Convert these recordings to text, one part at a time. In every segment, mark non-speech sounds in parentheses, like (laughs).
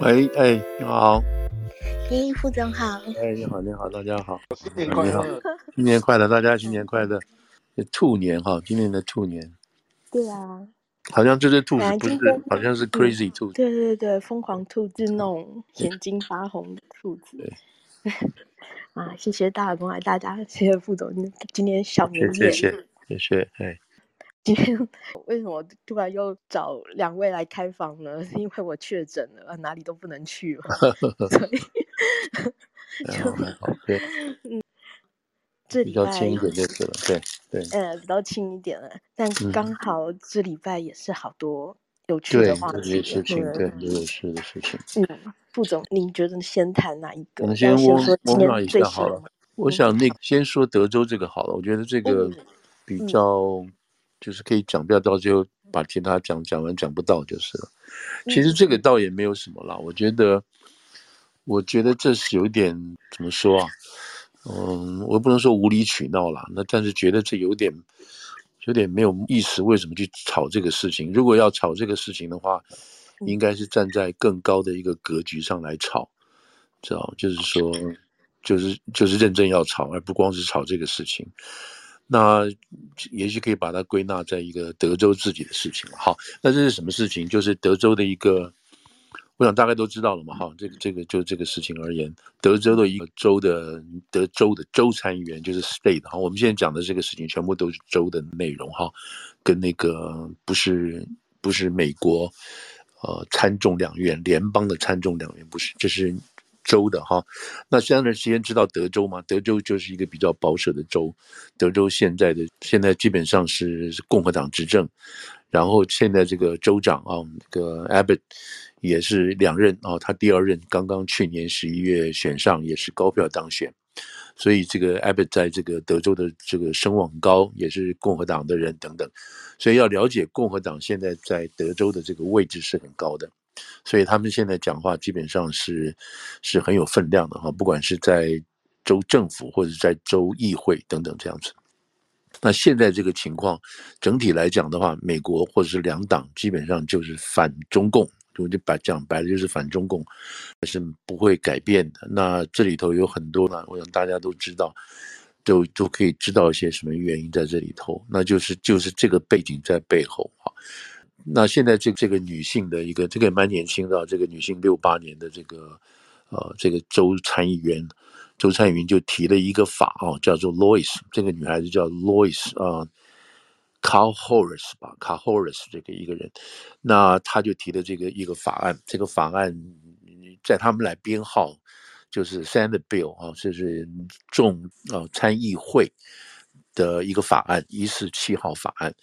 喂，哎，你好。嘿，副总好。哎，你好，你好，大家好。新年快乐！新年快乐，大家新年快乐。兔年哈，今年的兔年。对啊。好像这只兔子不是，好像是 crazy 兔子。对对对，疯狂兔子那种眼睛发红的兔子。对。(laughs) 啊，谢谢大家关爱大家，谢谢副总，今天小年夜。谢谢，谢谢，哎。今天为什么突然又找两位来开房呢？(laughs) 是因为我确诊了，哪里都不能去了，(laughs) 所以 (laughs) 就对，嗯，这比较轻一点就是了，对对，呃，比较轻一点了，但刚好这礼拜也是好多有趣的话题，事情，对，有趣的事情。嗯，副总，您觉得先谈哪一个？我们先说今天最好了。我想那先说德州这个好了，我觉得这个比较。就是可以讲，不要到最后把其他讲讲完讲不到就是了。其实这个倒也没有什么啦，我觉得，我觉得这是有点怎么说啊？嗯，我不能说无理取闹啦，那但是觉得这有点有点没有意思。为什么去吵这个事情？如果要吵这个事情的话，应该是站在更高的一个格局上来吵，知道？就是说，就是就是认真要吵，而不光是吵这个事情。那也许可以把它归纳在一个德州自己的事情了。好，那这是什么事情？就是德州的一个，我想大概都知道了嘛。哈，这个这个就这个事情而言，德州的一个州的德州的州参议员就是 state 哈。我们现在讲的这个事情全部都是州的内容哈，跟那个不是不是美国呃参众两院联邦的参众两院不是，这是。州的哈，那现在时间知道德州吗？德州就是一个比较保守的州，德州现在的现在基本上是共和党执政，然后现在这个州长啊，这个 Abbott 也是两任啊，他第二任刚刚去年十一月选上，也是高票当选，所以这个 Abbott 在这个德州的这个声望高，也是共和党的人等等，所以要了解共和党现在在德州的这个位置是很高的。所以他们现在讲话基本上是是很有分量的哈，不管是在州政府或者在州议会等等这样子。那现在这个情况整体来讲的话，美国或者是两党基本上就是反中共，就就把讲白了就是反中共，是不会改变的。那这里头有很多呢，我想大家都知道，都都可以知道一些什么原因在这里头，那就是就是这个背景在背后哈。那现在这这个女性的一个，这个也蛮年轻的，这个女性六八年的这个，呃，这个州参议员，州参议员就提了一个法啊，叫做 Lois，这个女孩子叫 Lois 啊，Carl-Horace 吧，Carl-Horace 这个一个人，那他就提了这个一个法案，这个法案在他们来编号就是 Senate Bill 啊，这是众啊参议会的一个法案，一四七号法案。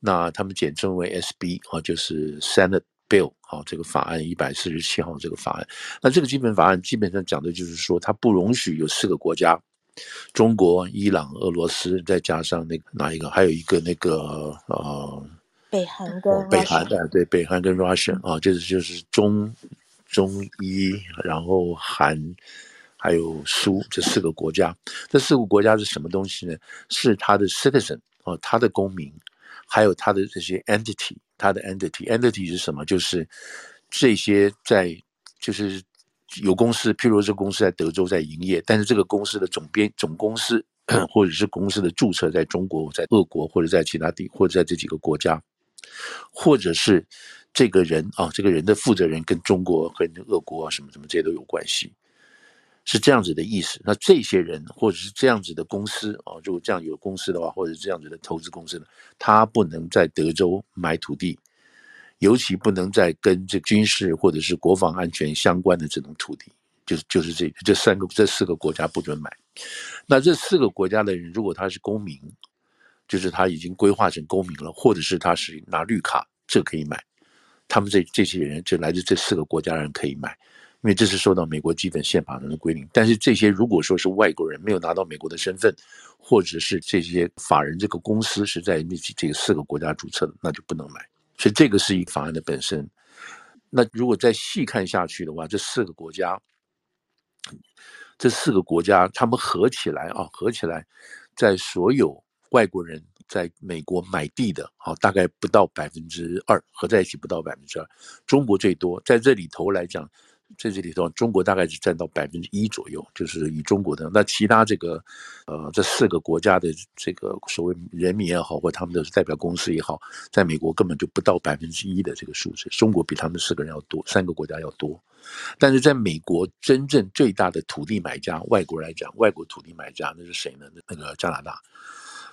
那他们简称为 SB 啊，就是 Senate Bill 啊，这个法案一百四十七号这个法案。那这个基本法案基本上讲的就是说，它不容许有四个国家：中国、伊朗、俄罗斯，再加上那个哪一个？还有一个那个呃，北韩跟北韩的对，北韩跟 Russia 啊，就是就是中中伊，然后韩还有苏这四个国家。这四个国家是什么东西呢？是他的 citizen 啊，他的公民。还有它的这些 entity，它的 entity，entity 是什么？就是这些在就是有公司，譬如这公司在德州在营业，但是这个公司的总编总公司或者是公司的注册在中国、在俄国或者在其他地或者在这几个国家，或者是这个人啊，这个人的负责人跟中国跟俄国啊什么什么这些都有关系。是这样子的意思。那这些人或者是这样子的公司啊，如果这样有公司的话，或者这样子的投资公司呢，他不能在德州买土地，尤其不能在跟这军事或者是国防安全相关的这种土地，就是就是这这三个这四个国家不准买。那这四个国家的人，如果他是公民，就是他已经规划成公民了，或者是他是拿绿卡，这可以买。他们这这些人就来自这四个国家的人可以买。因为这是受到美国基本宪法的规定，但是这些如果说是外国人没有拿到美国的身份，或者是这些法人这个公司是在那这四个国家注册的，那就不能买。所以这个是一个法案的本身。那如果再细看下去的话，这四个国家，这四个国家他们合起来啊，合起来，在所有外国人在美国买地的啊，大概不到百分之二，合在一起不到百分之二。中国最多，在这里头来讲。在这里头，中国大概只占到百分之一左右，就是以中国的那其他这个，呃，这四个国家的这个所谓人民也好，或他们的代表公司也好，在美国根本就不到百分之一的这个数字。中国比他们四个人要多，三个国家要多。但是在美国，真正最大的土地买家，外国来讲，外国土地买家那是谁呢？那个加拿大。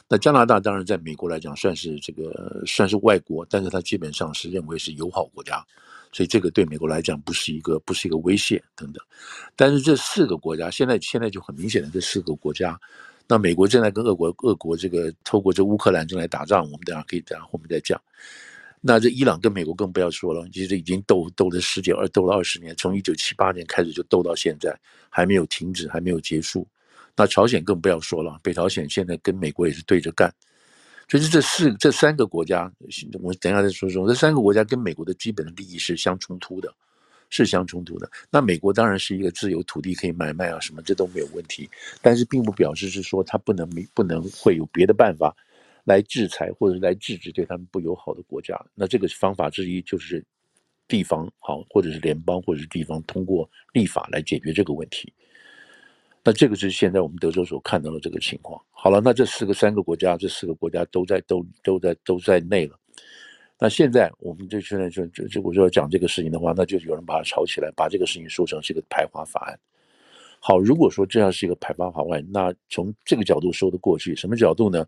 那加拿大当然在美国来讲算是这个算是外国，但是它基本上是认为是友好国家。所以这个对美国来讲不是一个不是一个威胁等等，但是这四个国家现在现在就很明显的这四个国家，那美国正在跟俄国俄国这个透过这乌克兰正在打仗，我们等下可以等下后面再讲。那这伊朗跟美国更不要说了，其实已经斗斗了十几二斗了二十年，从一九七八年开始就斗到现在，还没有停止，还没有结束。那朝鲜更不要说了，北朝鲜现在跟美国也是对着干。就是这四这三个国家，我等一下再说说。这三个国家跟美国的基本的利益是相冲突的，是相冲突的。那美国当然是一个自由土地可以买卖啊，什么这都没有问题。但是并不表示是说它不能没不能会有别的办法来制裁或者来制止对他们不友好的国家。那这个方法之一就是地方好，或者是联邦或者是地方通过立法来解决这个问题。那这个是现在我们德州所看到的这个情况。好了，那这四个三个国家，这四个国家都在都都在都在内了。那现在我们就现在就就就我就要讲这个事情的话，那就有人把它炒起来，把这个事情说成是一个排华法案。好，如果说这样是一个排华法案，那从这个角度说得过去。什么角度呢？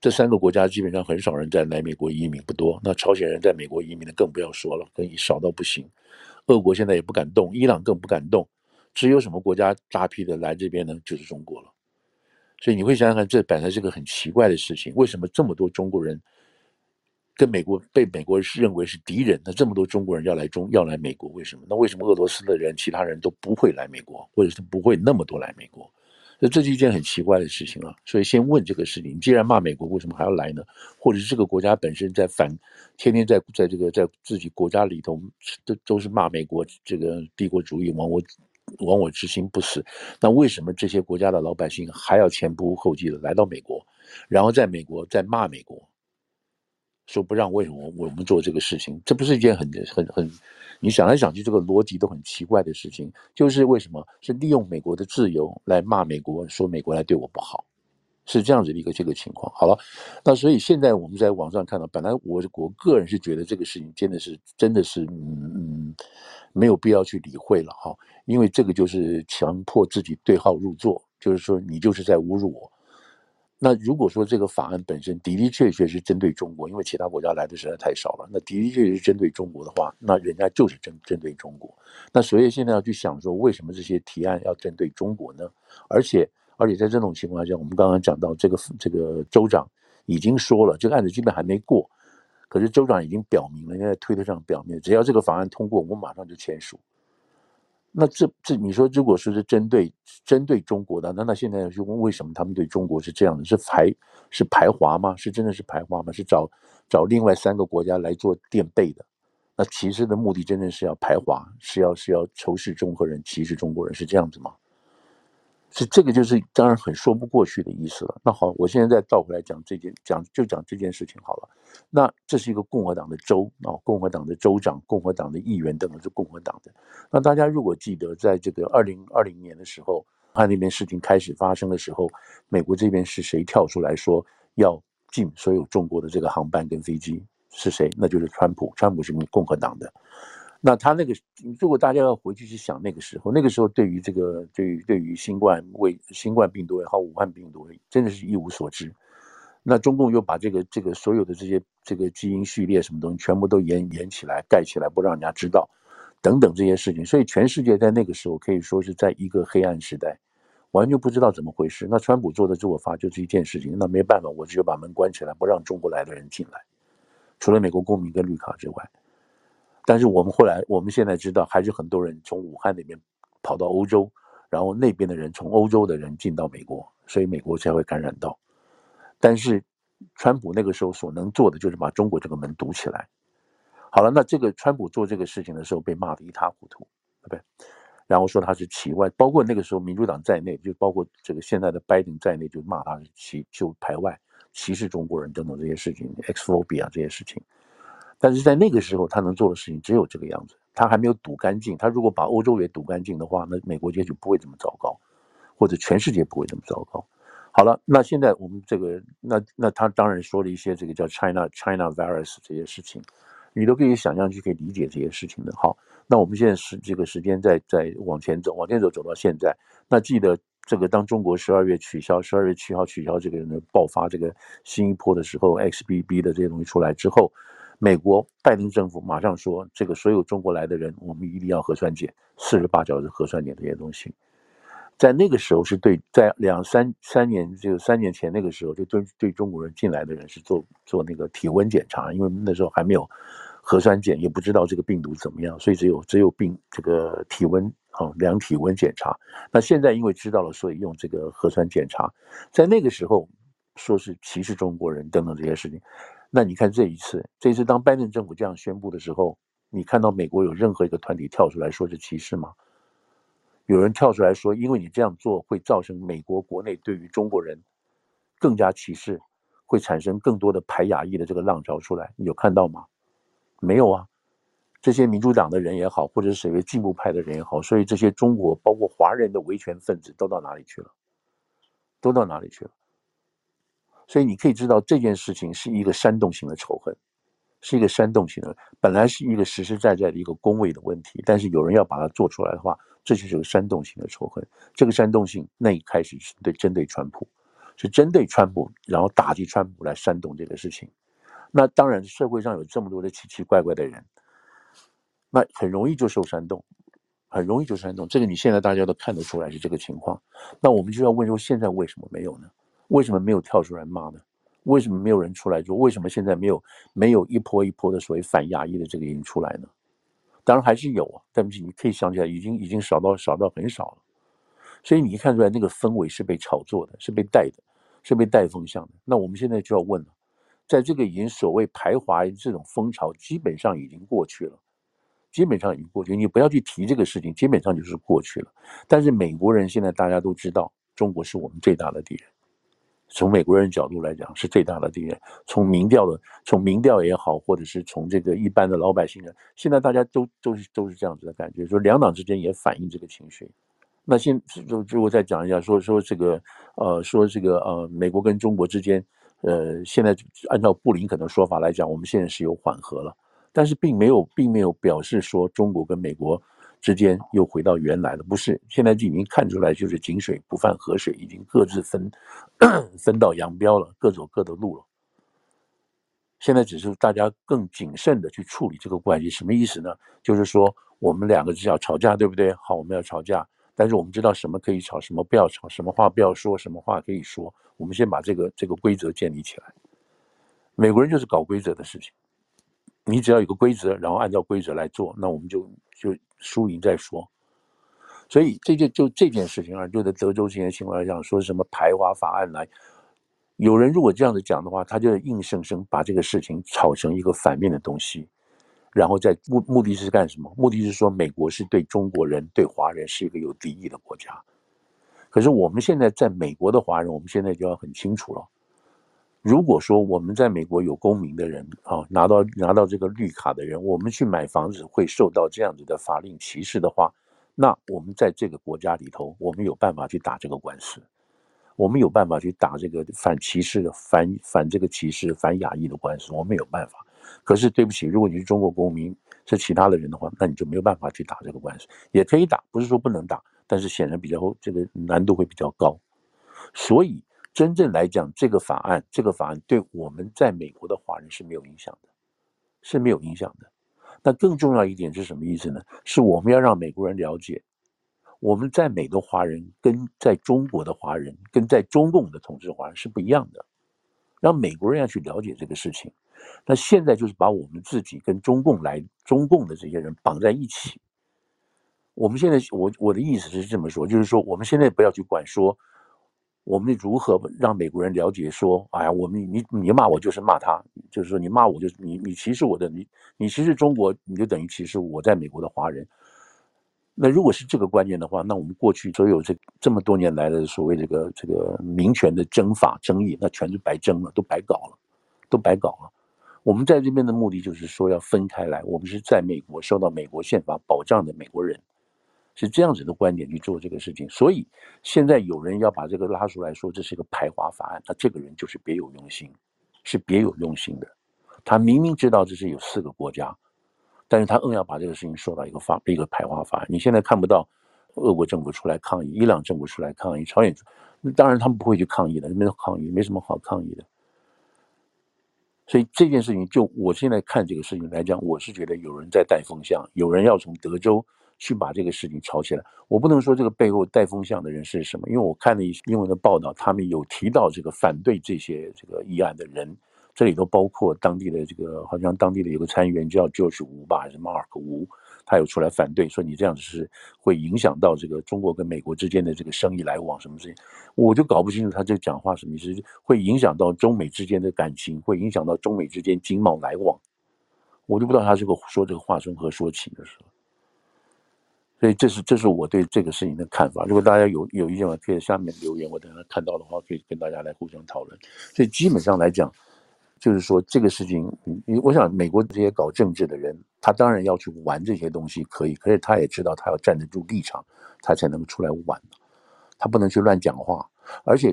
这三个国家基本上很少人在来美国移民，不多。那朝鲜人在美国移民的更不要说了，更少到不行。俄国现在也不敢动，伊朗更不敢动。只有什么国家大批的来这边呢？就是中国了。所以你会想想看，这本来是个很奇怪的事情。为什么这么多中国人跟美国被美国认为是敌人？那这么多中国人要来中要来美国，为什么？那为什么俄罗斯的人、其他人都不会来美国，或者是不会那么多来美国？那这是一件很奇怪的事情了。所以先问这个事情：你既然骂美国，为什么还要来呢？或者是这个国家本身在反，天天在在这个在自己国家里头都都是骂美国这个帝国主义亡我。亡我之心不死，那为什么这些国家的老百姓还要前仆后继的来到美国，然后在美国再骂美国，说不让为什么我们做这个事情？这不是一件很很很，你想来想去，这个逻辑都很奇怪的事情。就是为什么是利用美国的自由来骂美国，说美国来对我不好，是这样子的一个这个情况。好了，那所以现在我们在网上看到，本来我我个人是觉得这个事情真的是真的是嗯嗯。没有必要去理会了哈，因为这个就是强迫自己对号入座，就是说你就是在侮辱我。那如果说这个法案本身的的确确是针对中国，因为其他国家来的实在太少了，那的的确确是针对中国的话，那人家就是针针对中国。那所以现在要去想说，为什么这些提案要针对中国呢？而且而且在这种情况下，我们刚刚讲到这个这个州长已经说了，这个案子基本还没过。可是州长已经表明了，应该在推特上表明，只要这个法案通过，我马上就签署。那这这，你说如果说是针对针对中国的，那那现在就问为什么他们对中国是这样的？是排是排华吗？是真的是排华吗？是找找另外三个国家来做垫背的？那其实的目的真正是要排华，是要是要仇视中国人，歧视中国人，是这样子吗？是这个，就是当然很说不过去的意思了。那好，我现在再倒回来讲这件，讲就讲这件事情好了。那这是一个共和党的州啊，共和党的州长、共和党的议员等等是共和党的。那大家如果记得，在这个二零二零年的时候，他那边事情开始发生的时候，美国这边是谁跳出来说要禁所有中国的这个航班跟飞机？是谁？那就是川普，川普是共和党的。那他那个，如果大家要回去去想那个时候，那个时候对于这个，对于对于新冠为新冠病毒也好，武汉病毒真的是一无所知。那中共又把这个这个所有的这些这个基因序列什么东西全部都掩掩起来、盖起来，不让人家知道，等等这些事情。所以全世界在那个时候可以说是在一个黑暗时代，完全不知道怎么回事。那川普做的自我法就是一件事情，那没办法，我只有把门关起来，不让中国来的人进来，除了美国公民跟绿卡之外。但是我们后来，我们现在知道，还是很多人从武汉那边跑到欧洲，然后那边的人从欧洲的人进到美国，所以美国才会感染到。但是，川普那个时候所能做的就是把中国这个门堵起来。好了，那这个川普做这个事情的时候被骂得一塌糊涂，对不对？然后说他是奇外，包括那个时候民主党在内，就包括这个现在的拜登在内，就骂他是歧就排外、歧视中国人等等这些事情，xphobia 这些事情。但是在那个时候，他能做的事情只有这个样子，他还没有堵干净。他如果把欧洲也堵干净的话，那美国也许不会这么糟糕，或者全世界不会这么糟糕。好了，那现在我们这个，那那他当然说了一些这个叫 China China virus 这些事情，你都可以想象去可以理解这些事情的。好，那我们现在是这个时间在在往前走，往前走走到现在，那记得这个当中国十二月取消十二月七号取消这个人的爆发这个新一波的时候，XBB 的这些东西出来之后，美国拜登政府马上说，这个所有中国来的人，我们一定要核酸检，四十八小时核酸检这些东西。在那个时候是对，在两三三年就三年前那个时候，就对对中国人进来的人是做做那个体温检查，因为那时候还没有核酸检，也不知道这个病毒怎么样，所以只有只有病这个体温啊量体温检查。那现在因为知道了，所以用这个核酸检查。在那个时候说是歧视中国人等等这些事情，那你看这一次，这一次当拜登政府这样宣布的时候，你看到美国有任何一个团体跳出来说是歧视吗？有人跳出来说，因为你这样做会造成美国国内对于中国人更加歧视，会产生更多的排亚裔的这个浪潮出来。你有看到吗？没有啊。这些民主党的人也好，或者是谁为进步派的人也好，所以这些中国包括华人的维权分子都到哪里去了？都到哪里去了？所以你可以知道这件事情是一个煽动性的仇恨。是一个煽动性的，本来是一个实实在在的一个公位的问题，但是有人要把它做出来的话，这就是个煽动性的仇恨。这个煽动性那一开始是对针对川普，是针对川普，然后打击川普来煽动这个事情。那当然，社会上有这么多的奇奇怪怪的人，那很容易就受煽动，很容易就煽动。这个你现在大家都看得出来是这个情况。那我们就要问说，现在为什么没有呢？为什么没有跳出来骂呢？为什么没有人出来做？为什么现在没有没有一波一波的所谓反亚裔的这个人出来呢？当然还是有啊，但是你可以想起来，已经已经少到少到很少了。所以你一看出来，那个氛围是被炒作的，是被带的，是被带风向的。那我们现在就要问了，在这个已经所谓排华这种风潮基本上已经过去了，基本上已经过去，你不要去提这个事情，基本上就是过去了。但是美国人现在大家都知道，中国是我们最大的敌人。从美国人角度来讲，是最大的敌人。从民调的，从民调也好，或者是从这个一般的老百姓的，现在大家都都是都是这样子的感觉，说两党之间也反映这个情绪。那现就就我再讲一下，说说这个呃，说这个呃，美国跟中国之间，呃，现在按照布林肯的说法来讲，我们现在是有缓和了，但是并没有并没有表示说中国跟美国。之间又回到原来了，不是？现在就已经看出来，就是井水不犯河水，已经各自分 (clears throat) 分道扬镳了，各走各的路了。现在只是大家更谨慎的去处理这个关系，什么意思呢？就是说我们两个只要吵架，对不对？好，我们要吵架，但是我们知道什么可以吵，什么不要吵，什么话不要说，什么话可以说。我们先把这个这个规则建立起来。美国人就是搞规则的事情，你只要有个规则，然后按照规则来做，那我们就就。输赢再说，所以这就就这件事情啊，就在德州这些情况来讲，说什么排华法案来，有人如果这样子讲的话，他就硬生生把这个事情炒成一个反面的东西，然后在目目的是干什么？目的是说美国是对中国人、对华人是一个有敌意的国家。可是我们现在在美国的华人，我们现在就要很清楚了。如果说我们在美国有公民的人啊，拿到拿到这个绿卡的人，我们去买房子会受到这样子的法令歧视的话，那我们在这个国家里头，我们有办法去打这个官司，我们有办法去打这个反歧视的反反这个歧视反亚裔的官司，我们有办法。可是对不起，如果你是中国公民，是其他的人的话，那你就没有办法去打这个官司，也可以打，不是说不能打，但是显然比较这个难度会比较高，所以。真正来讲，这个法案，这个法案对我们在美国的华人是没有影响的，是没有影响的。那更重要一点是什么意思呢？是我们要让美国人了解，我们在美的华人跟在中国的华人，跟在中共的统治华人是不一样的，让美国人要去了解这个事情。那现在就是把我们自己跟中共来，中共的这些人绑在一起。我们现在，我我的意思是这么说，就是说，我们现在不要去管说。我们如何让美国人了解说，哎呀，我们你你骂我就是骂他，就是说你骂我就是你你歧视我的，你你歧视中国，你就等于歧视我在美国的华人。那如果是这个观念的话，那我们过去所有这这么多年来的所谓这个这个民权的争法争议，那全是白争了，都白搞了，都白搞了。我们在这边的目的就是说要分开来，我们是在美国受到美国宪法保障的美国人，是这样子的观点去做这个事情。所以现在有人要把这个拉出来说这是一个排华法案，那这个人就是别有用心，是别有用心的。他明明知道这是有四个国家，但是他硬要把这个事情说到一个法一个排华法案。你现在看不到俄国政府出来抗议，伊朗政府出来抗议，朝鲜，那当然他们不会去抗议的，没有抗议，没什么好抗议的。所以这件事情，就我现在看这个事情来讲，我是觉得有人在带风向，有人要从德州去把这个事情炒起来。我不能说这个背后带风向的人是什么，因为我看了一些英文的报道，他们有提到这个反对这些这个议案的人。这里头包括当地的这个，好像当地的有个参议员叫就是吴吧，还是 Mark 吴，他有出来反对，说你这样子是会影响到这个中国跟美国之间的这个生意来往什么事情，我就搞不清楚他这讲话什么意思，会影响到中美之间的感情，会影响到中美之间经贸来往，我就不知道他这个说这个话从何说起的时候，所以这是这是我对这个事情的看法。如果大家有有意见的话，可以在下面留言，我等下看到的话可以跟大家来互相讨论。所以基本上来讲。就是说这个事情，我想美国这些搞政治的人，他当然要去玩这些东西，可以，可是他也知道他要站得住立场，他才能出来玩，他不能去乱讲话。而且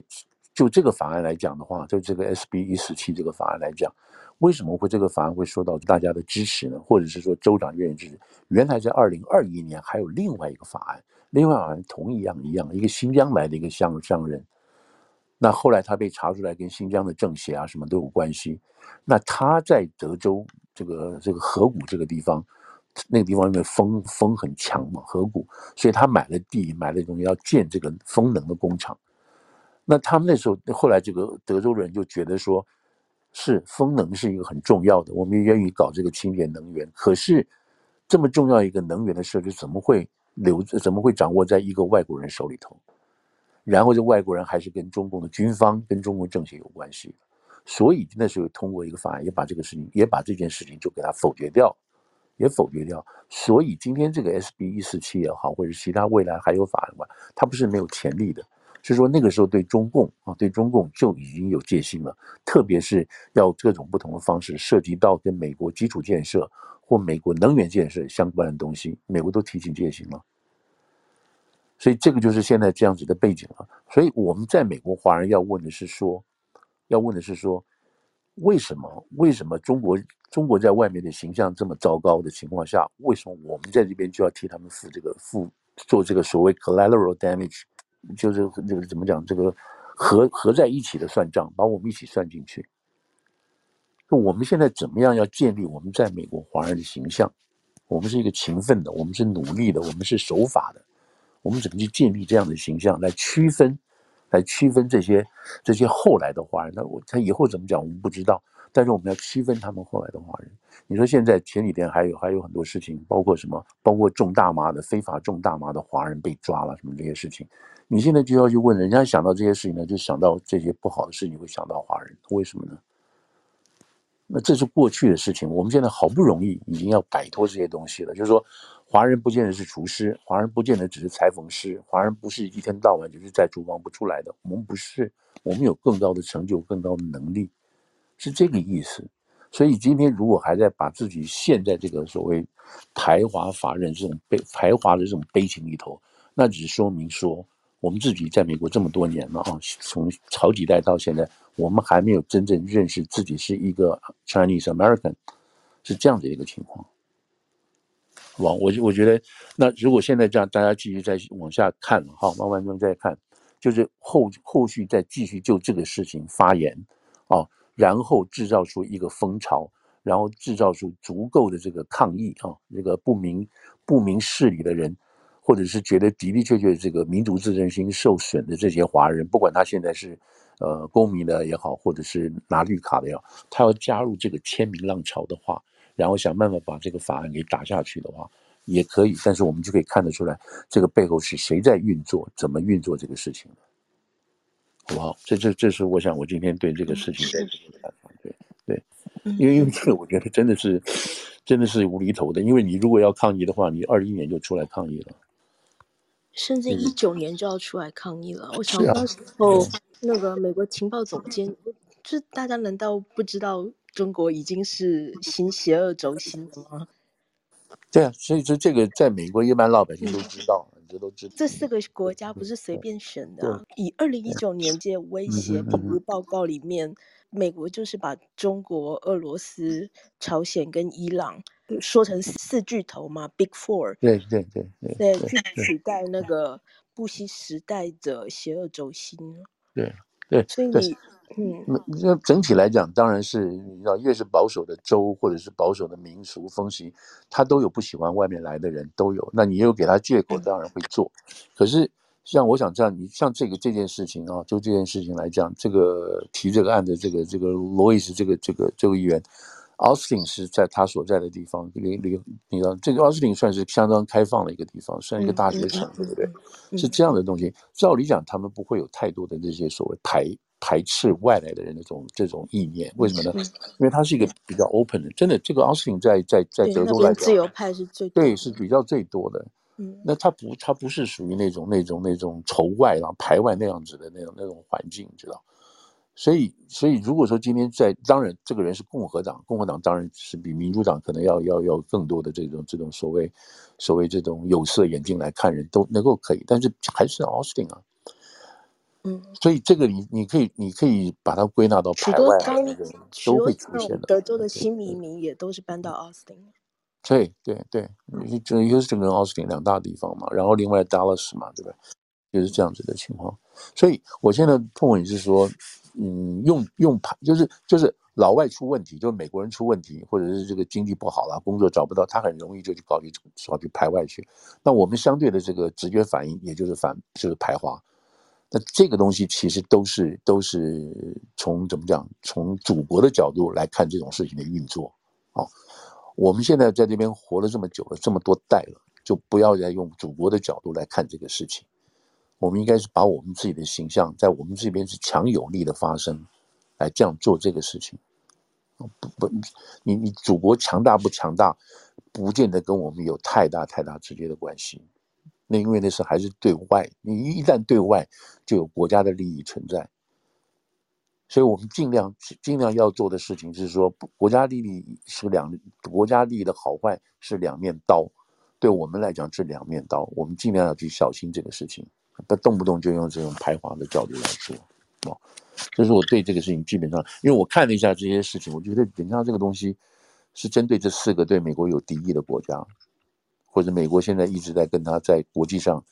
就这个法案来讲的话，就这个 SB 一四七这个法案来讲，为什么会这个法案会受到大家的支持呢？或者是说州长愿意支持？原来在二零二一年还有另外一个法案，另外好像同一样一样，一个新疆来的一个商商人。那后来他被查出来跟新疆的政协啊什么都有关系，那他在德州这个这个河谷这个地方，那个地方因为风风很强嘛，河谷，所以他买了地，买了东西要建这个风能的工厂。那他们那时候后来这个德州人就觉得说，是风能是一个很重要的，我们也愿意搞这个清洁能源。可是这么重要一个能源的设置，怎么会留怎么会掌握在一个外国人手里头？然后这外国人还是跟中共的军方、跟中共政协有关系，所以那时候通过一个法案，也把这个事情，也把这件事情就给他否决掉，也否决掉。所以今天这个 SB 一四七也好，或者其他未来还有法案吧，它不是没有潜力的。是说那个时候对中共啊，对中共就已经有戒心了，特别是要各种不同的方式涉及到跟美国基础建设或美国能源建设相关的东西，美国都提起戒心了。所以这个就是现在这样子的背景了。所以我们在美国华人要问的是说，要问的是说，为什么为什么中国中国在外面的形象这么糟糕的情况下，为什么我们在这边就要替他们付这个付做这个所谓 collateral damage，就是这个怎么讲，这个合合在一起的算账，把我们一起算进去。就我们现在怎么样要建立我们在美国华人的形象？我们是一个勤奋的，我们是努力的，我们是守法的。我们怎么去建立这样的形象，来区分，来区分这些这些后来的华人？他我他以后怎么讲，我们不知道。但是我们要区分他们后来的华人。你说现在前几天还有还有很多事情，包括什么？包括种大麻的非法种大麻的华人被抓了，什么这些事情？你现在就要去问人家，想到这些事情呢，就想到这些不好的事情，会想到华人，为什么呢？那这是过去的事情，我们现在好不容易已经要摆脱这些东西了。就是说，华人不见得是厨师，华人不见得只是裁缝师，华人不是一天到晚就是在厨房不出来的。我们不是，我们有更高的成就，更高的能力，是这个意思。所以今天如果还在把自己陷在这个所谓排华法人这种悲排华的这种悲情里头，那只说明说。我们自己在美国这么多年了啊，从好几代到现在，我们还没有真正认识自己是一个 Chinese American，是这样的一个情况。我，我我觉得，那如果现在这样，大家继续再往下看哈，慢慢慢再看，就是后后续再继续就这个事情发言啊，然后制造出一个风潮，然后制造出足够的这个抗议啊，这个不明不明事理的人。或者是觉得的的确确这个民族自尊心受损的这些华人，不管他现在是呃公民的也好，或者是拿绿卡的也好，他要加入这个签名浪潮的话，然后想办法把这个法案给打下去的话，也可以。但是我们就可以看得出来，这个背后是谁在运作，怎么运作这个事情的，好不好？这这这是我想我今天对这个事情的看法。对对，因为因为这个我觉得真的是真的是无厘头的，因为你如果要抗议的话，你二一年就出来抗议了。甚至一九年就要出来抗议了。嗯、我想那时候，那个美国情报总监，就大家难道不知道中国已经是新邪恶轴心了吗？对啊，所以说这个在美国一般老百姓都知道，这、嗯、都知道。这四个国家不是随便选的、啊。以二零一九年这威胁评估报告里面，美国就是把中国、俄罗斯、朝鲜跟伊朗说成四巨头嘛，Big Four。对对对对。对，去取代那个布希时代的邪恶轴心。对对。所以你。嗯，那整体来讲，当然是你知道，越是保守的州或者是保守的民俗风习，他都有不喜欢外面来的人，都有。那你又给他借口，当然会做。可是像我想这样，你像这个这件事情啊，就这件事情来讲，这个提这个案的这个这个罗伊斯这个这个这个议员，奥斯汀是在他所在的地方，这个你知道，这个奥斯汀算是相当开放的一个地方，算一个大学城，对不对？是这样的东西。照理讲，他们不会有太多的这些所谓排。排斥外来的人的这种这种意念，为什么呢？因为他是一个比较 open 的，真的，这个奥斯汀在在在德州来讲，自由派是最对，是比较最多的。嗯，那他不，他不是属于那种那种那种仇外然后排外那样子的那种那种环境，你知道？所以，所以如果说今天在，当然这个人是共和党，共和党当然是比民主党可能要要要更多的这种这种所谓所谓这种有色眼镜来看人都能够可以，但是还是奥斯汀啊。嗯，所以这个你你可以你可以把它归纳到排外都会出现的。德州的新移民也都是搬到奥斯汀。对对对，就休斯顿跟奥斯汀两大地方嘛，然后另外 Dallas 嘛，对不对？就是这样子的情况。所以我现在碰问你是说，嗯，用用排就是就是老外出问题，就是美国人出问题，或者是这个经济不好了，工作找不到，他很容易就去搞去搞去排外去。那我们相对的这个直觉反应，也就是反就是排华。那这个东西其实都是都是从怎么讲？从祖国的角度来看这种事情的运作啊。我们现在在这边活了这么久了，这么多代了，就不要再用祖国的角度来看这个事情。我们应该是把我们自己的形象在我们这边是强有力的发声，来这样做这个事情。不不，你你祖国强大不强大，不见得跟我们有太大太大直接的关系。那因为那是还是对外，你一旦对外，就有国家的利益存在，所以我们尽量尽量要做的事情是说，国家利益是两国家利益的好坏是两面刀，对我们来讲是两面刀，我们尽量要去小心这个事情，不动不动就用这种排华的角度来说，哦，这是我对这个事情基本上，因为我看了一下这些事情，我觉得人家这个东西是针对这四个对美国有敌意的国家。或者美国现在一直在跟他在国际上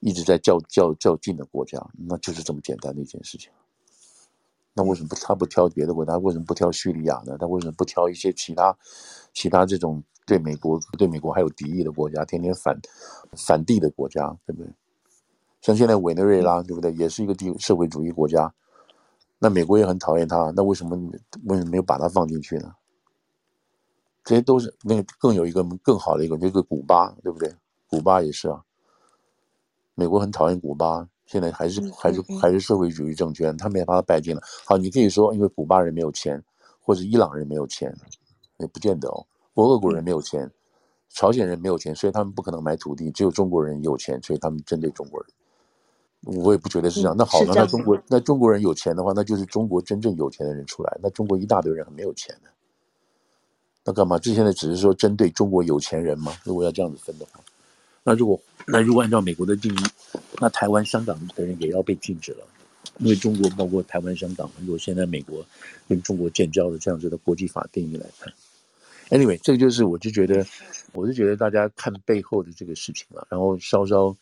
一直在较较较劲的国家，那就是这么简单的一件事情。那为什么他不挑别的国家？为什么不挑叙利亚呢？他为什么不挑一些其他其他这种对美国对美国还有敌意的国家，天天反反帝的国家，对不对？像现在委内瑞拉，对不对？也是一个地社会主义国家，那美国也很讨厌他，那为什么为什么没有把他放进去呢？这些都是那个更有一个更好的一个，这个古巴，对不对？古巴也是啊。美国很讨厌古巴，现在还是还是还是社会主义政权，他们也把它摆进了。好，你可以说，因为古巴人没有钱，或者伊朗人没有钱，也不见得哦。或俄国人没有钱，朝鲜人没有钱，所以他们不可能买土地。只有中国人有钱，所以他们针对中国人。我也不觉得是这样。那好，那中国那中国人有钱的话，那就是中国真正有钱的人出来。那中国一大堆人很没有钱的。那干嘛？这现在只是说针对中国有钱人吗？如果要这样子分的话，那如果那如果按照美国的定义，那台湾、香港的人也要被禁止了，因为中国包括台湾、香港，如果现在美国跟中国建交的这样子的国际法定义来看，anyway，这个就是我就觉得，我就觉得大家看背后的这个事情了，然后稍稍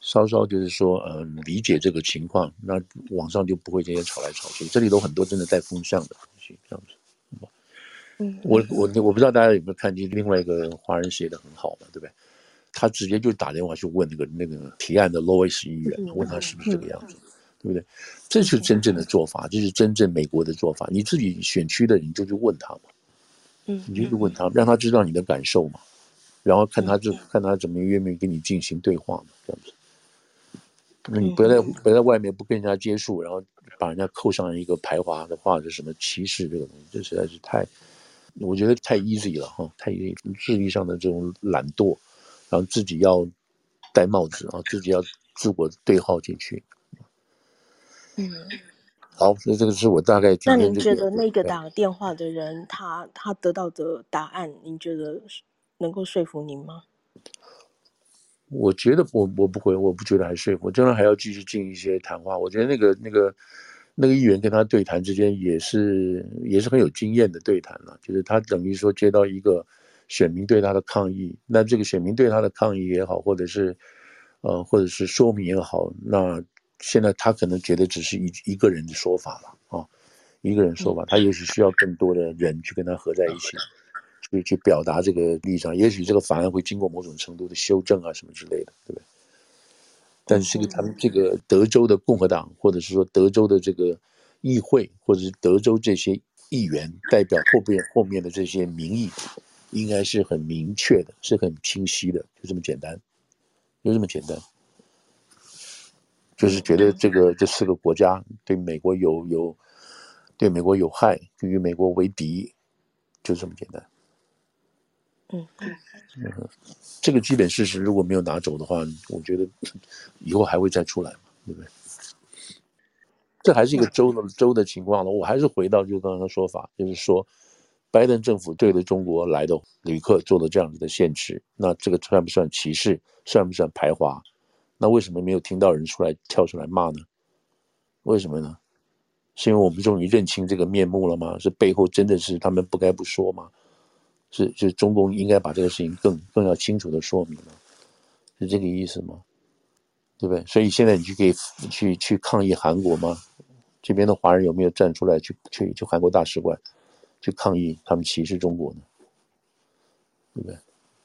稍稍就是说，呃，理解这个情况，那网上就不会这些吵来吵去，这里头很多真的带风向的东西，这样子。嗯，我我我不知道大家有没有看见另外一个华人写的很好嘛，对不对？他直接就打电话去问那个那个提案的 Lois 议员，问他是不是这个样子，对不对？这是真正的做法，这是真正美国的做法。你自己选区的，你就去问他嘛，嗯，你就去问他，让他知道你的感受嘛，然后看他就看他怎么愿不愿意跟你进行对话嘛，这样子。那你不要在不要在外面不跟人家接触，然后把人家扣上一个排华的话，是什么歧视这个东西，这实在是太。我觉得太 easy 了哈，太 easy，智力上的这种懒惰，然后自己要戴帽子啊，自己要自我对号进去。嗯，好，所以这个是我大概、这个。那您觉得那个打电话的人，他他得到的答案，您觉得能够说服您吗？我觉得我我不会，我不觉得还说服，我当然还要继续进一些谈话。我觉得那个那个那个议员跟他对谈之间也是也是很有经验的对谈了，就是他等于说接到一个选民对他的抗议，那这个选民对他的抗议也好，或者是呃或者是说明也好，那现在他可能觉得只是一一个人的说法了啊，一个人说法，他也许需要更多的人去跟他合在一起。去去表达这个立场，也许这个法案会经过某种程度的修正啊，什么之类的，对不对？但是这个他们这个德州的共和党，或者是说德州的这个议会，或者是德州这些议员代表后边后面的这些民意，应该是很明确的，是很清晰的，就这么简单，就这么简单，就是觉得这个这四个国家对美国有有对美国有害，就与美国为敌，就这么简单。嗯嗯，这个基本事实如果没有拿走的话，我觉得以后还会再出来嘛，对不对？这还是一个州的州的情况了。我还是回到就刚刚的说法，就是说，拜登政府对着中国来的旅客做了这样子的限制，那这个算不算歧视？算不算排华？那为什么没有听到人出来跳出来骂呢？为什么呢？是因为我们终于认清这个面目了吗？是背后真的是他们不该不说吗？是，就是中共应该把这个事情更更要清楚的说明了，是这个意思吗？对不对？所以现在你就可以去去抗议韩国吗？这边的华人有没有站出来去去去韩国大使馆去抗议他们歧视中国呢？对不对？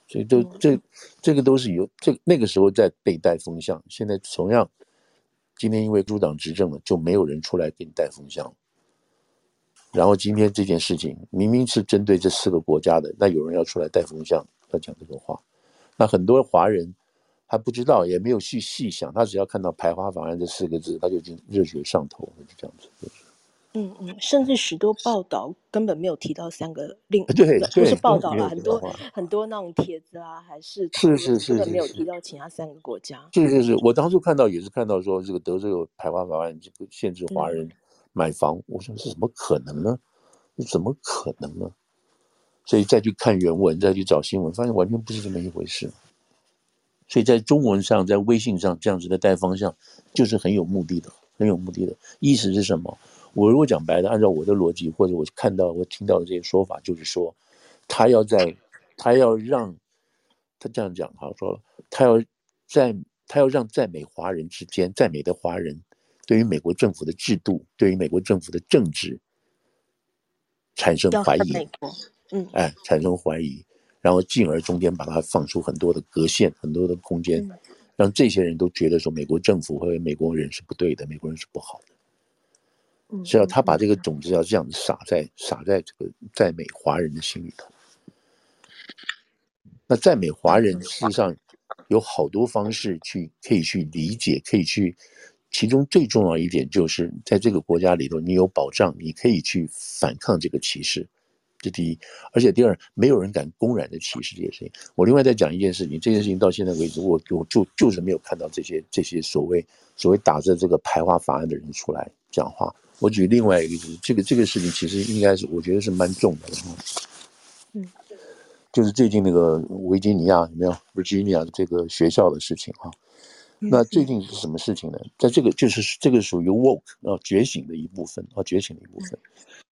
所以都这这个都是有这那个时候在被带风向，现在同样今天因为入党执政了，就没有人出来给你带风向。然后今天这件事情明明是针对这四个国家的，那有人要出来带风向，要讲这种话，那很多华人还不知道，也没有去细想，他只要看到“排华法案”这四个字，他就已经热血上头了，就这样子。嗯嗯，甚至许多报道根本没有提到三个另，对对，不是报道了很多很多那种帖子啊，还是是是是，根本没有提到其他三个国家。是是是，我当初看到也是看到说这个德州有排华法案，这个限制华人。买房，我说是怎么可能呢？这怎么可能呢？所以再去看原文，再去找新闻，发现完全不是这么一回事。所以在中文上，在微信上这样子的带方向，就是很有目的的，很有目的的。意思是什么？我如果讲白了，按照我的逻辑，或者我看到我听到的这些说法，就是说，他要在，他要让，他这样讲哈，说他要在，他要让在美华人之间，在美的华人。对于美国政府的制度，对于美国政府的政治产生怀疑，嗯，哎，产生怀疑，然后进而中间把它放出很多的隔线，很多的空间，让这些人都觉得说美国政府和美国人是不对的，美国人是不好的。嗯，是要他把这个种子要这样子撒在撒在这个在美华人的心里头。那在美华人事实上有好多方式去可以去理解，可以去。其中最重要一点就是，在这个国家里头，你有保障，你可以去反抗这个歧视，这第一。而且第二，没有人敢公然的歧视这些事情。我另外再讲一件事情，这件事情到现在为止，我我就就是没有看到这些这些所谓所谓打着这个排华法案的人出来讲话。我举另外一个例子，这个这个事情其实应该是我觉得是蛮重的。嗯，就是最近那个维吉尼亚有没有维吉尼亚这个学校的事情啊？那最近是什么事情呢？在这个就是这个属于 woke 啊觉醒的一部分啊觉醒的一部分。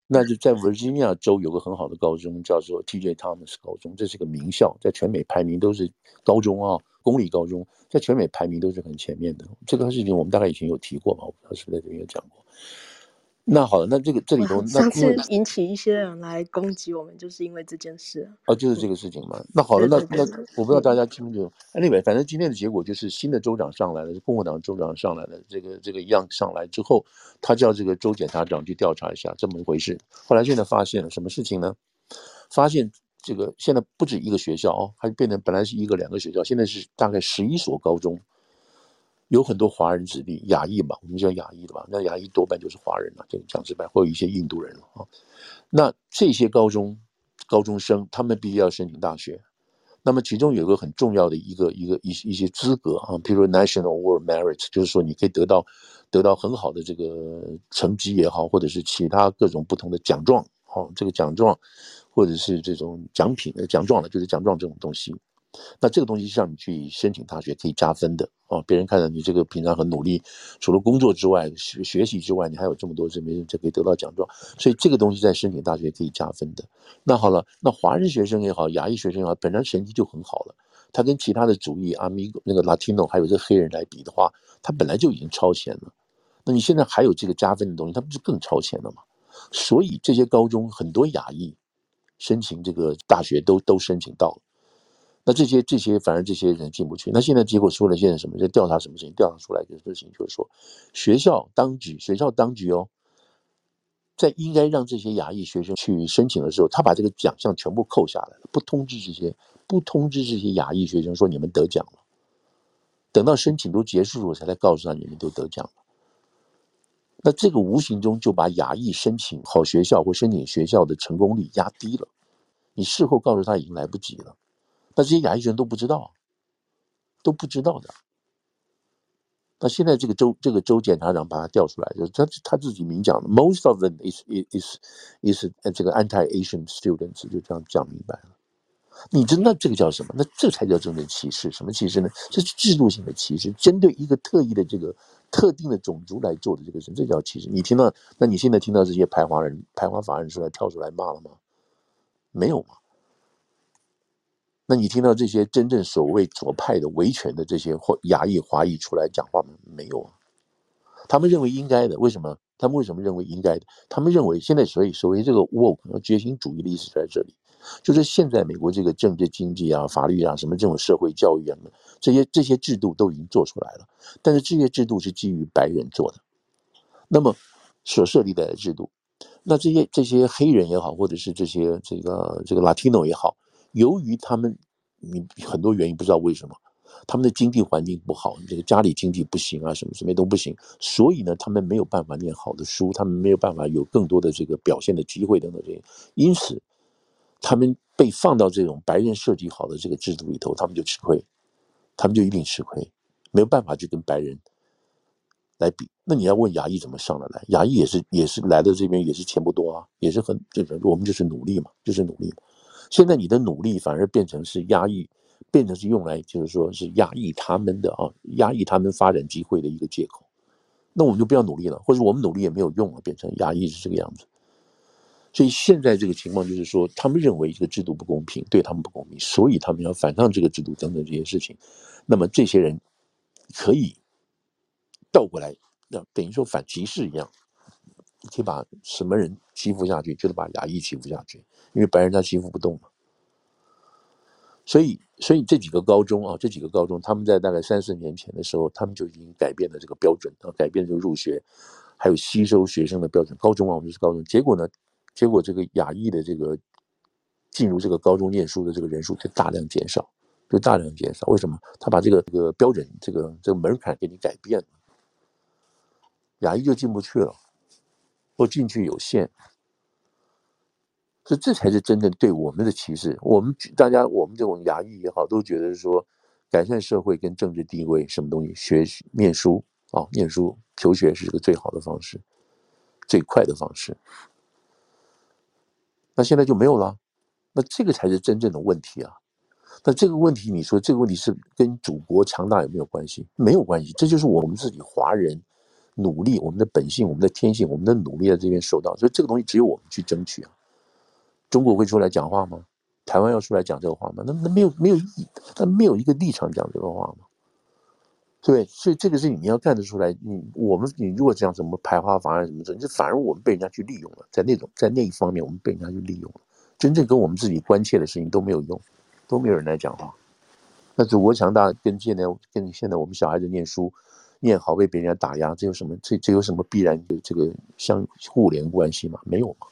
那就在 Virginia 州有个很好的高中叫做 T.J. Thomas 高中，这是个名校，在全美排名都是高中啊公立高中，在全美排名都是很前面的。这个事情我们大概以前有提过吧？我不知道是不是在这边有讲过。那好了，那这个这里头，上次引起一些人来攻击我们，就是因为这件事。哦，就是这个事情嘛。那好了，那那我不知道大家清不记得？Anyway，反正今天的结果就是新的州长上来了，是共和党州长上来了。这个这个一样上来之后，他叫这个州检察长去调查一下这么一回事。后来现在发现了什么事情呢？发现这个现在不止一个学校哦，还变成本来是一个两个学校，现在是大概十一所高中。有很多华人子弟，亚裔嘛，我们叫亚裔的吧？那亚裔多半就是华人了，就讲直白，或有一些印度人了啊。那这些高中高中生，他们必须要申请大学。那么其中有一个很重要的一个一个一一些资格啊，比如 National Award Merit，就是说你可以得到得到很好的这个成绩也好，或者是其他各种不同的奖状，好，这个奖状或者是这种奖品的奖状的，就是奖状这种东西。那这个东西是让你去申请大学可以加分的哦，别人看到你这个平常很努力，除了工作之外，学学习之外，你还有这么多这没人就可以得到奖状，所以这个东西在申请大学可以加分的。那好了，那华人学生也好，亚裔学生也好，本来成绩就很好了，他跟其他的族裔阿米那个 Latino 还有这黑人来比的话，他本来就已经超前了。那你现在还有这个加分的东西，他不是更超前了吗？所以这些高中很多亚裔申请这个大学都都申请到了。那这些这些，反而这些人进不去。那现在结果出了，现在什么？在调查什么事情？调查出来的事情就是说，学校当局，学校当局哦，在应该让这些亚裔学生去申请的时候，他把这个奖项全部扣下来了，不通知这些，不通知这些亚裔学生说你们得奖了。等到申请都结束了，才来告诉他你们都得奖了。那这个无形中就把亚裔申请好学校或申请学校的成功率压低了。你事后告诉他已经来不及了。那这些亚裔学生都不知道，都不知道的。那现在这个州这个州检察长把他调出来，就他他自己明讲的，most of them is is is is 这个 anti-Asian students 就这样讲明白了。你知道这个叫什么？那这才叫真正歧视。什么歧视呢？这是制度性的歧视，针对一个特异的这个特定的种族来做的这个事，这叫歧视。你听到？那你现在听到这些排华人、排华法人出来跳出来骂了吗？没有吗？那你听到这些真正所谓左派的维权的这些或亚裔华裔出来讲话？没有啊，他们认为应该的。为什么？他们为什么认为应该的？他们认为现在所以所谓这个 woke 觉醒主义的意思在这里，就是现在美国这个政治经济啊、法律啊、什么这种社会教育啊，这些这些制度都已经做出来了，但是这些制度是基于白人做的，那么所设立的制度，那这些这些黑人也好，或者是这些这个这个 Latino 也好。由于他们，你很多原因不知道为什么，他们的经济环境不好，这个家里经济不行啊，什么什么都不行，所以呢，他们没有办法念好的书，他们没有办法有更多的这个表现的机会等等这些，因此，他们被放到这种白人设计好的这个制度里头，他们就吃亏，他们就一定吃亏，没有办法去跟白人来比。那你要问牙医怎么上得来？牙医也是也是来到这边也是钱不多啊，也是很这个我们就是努力嘛，就是努力。现在你的努力反而变成是压抑，变成是用来就是说是压抑他们的啊，压抑他们发展机会的一个借口。那我们就不要努力了，或者我们努力也没有用了，变成压抑是这个样子。所以现在这个情况就是说，他们认为这个制度不公平，对他们不公平，所以他们要反抗这个制度等等这些事情。那么这些人可以倒过来，要等于说反歧视一样，你可以把什么人欺负下去，就是把亚裔欺负下去。因为白人他欺负不动嘛，所以所以这几个高中啊，这几个高中，他们在大概三四年前的时候，他们就已经改变了这个标准啊，改变这个入学还有吸收学生的标准。高中啊，我们就是高中，结果呢，结果这个亚裔的这个进入这个高中念书的这个人数就大量减少，就大量减少。为什么？他把这个这个标准这个这个门槛给你改变了，亚裔就进不去了，或进去有限。所以这才是真正对我们的歧视。我们大家，我们这种牙医也好，都觉得说，改善社会跟政治地位，什么东西，学念书啊，念书求学是个最好的方式，最快的方式。那现在就没有了，那这个才是真正的问题啊。那这个问题，你说这个问题是跟祖国强大有没有关系？没有关系，这就是我们自己华人努力，我们的本性，我们的天性，我们的努力在这边受到。所以这个东西只有我们去争取啊。中国会出来讲话吗？台湾要出来讲这个话吗？那那没有没有意义，那没有一个立场讲这个话吗？对，所以这个事情你要看得出来，你我们你如果讲什么排华法案什么的，这反而我们被人家去利用了，在那种在那一方面我们被人家去利用了，真正跟我们自己关切的事情都没有用，都没有人来讲话。那祖国强大跟现在跟现在我们小孩子念书念好被别人家打压，这有什么这这有什么必然的这个相互连关系吗？没有嘛？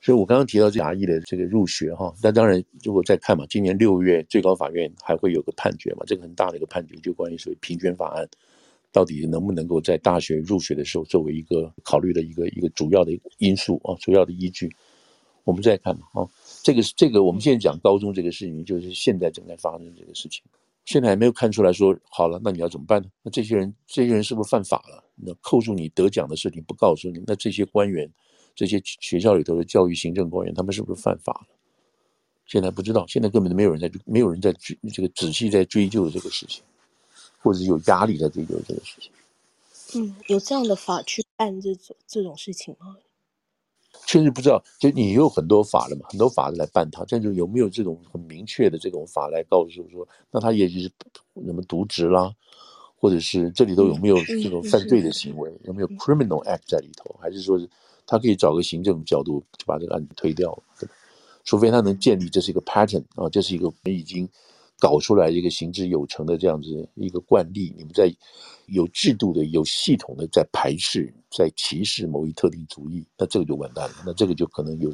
所以我刚刚提到这牙医的这个入学哈，那当然如果再看嘛，今年六月最高法院还会有个判决嘛，这个很大的一个判决，就关于所谓平权法案，到底能不能够在大学入学的时候作为一个考虑的一个一个主要的因素啊，主要的依据，我们再看嘛啊。这个是这个我们现在讲高中这个事情，就是现在正在发生这个事情。现在还没有看出来说好了，那你要怎么办呢？那这些人这些人是不是犯法了？那扣住你得奖的事情不告诉你，那这些官员，这些学校里头的教育行政官员，他们是不是犯法了？现在不知道，现在根本就没有人在没有人在追这个仔细在追究这个事情，或者是有压力在追究这个事情。嗯，有这样的法去办这种这种事情吗？确实不知道，就你有很多法了嘛，很多法来办他，这就有没有这种很明确的这种法来告诉说，那他也许是什么渎职啦，或者是这里头有没有这种犯罪的行为，有没有 criminal act 在里头，还是说是他可以找个行政角度就把这个案子推掉了，对？除非他能建立这是一个 pattern 啊，这是一个已经搞出来一个行之有成的这样子一个惯例，你们在有制度的、有系统的在排斥、在歧视某一特定族裔，那这个就完蛋了。那这个就可能有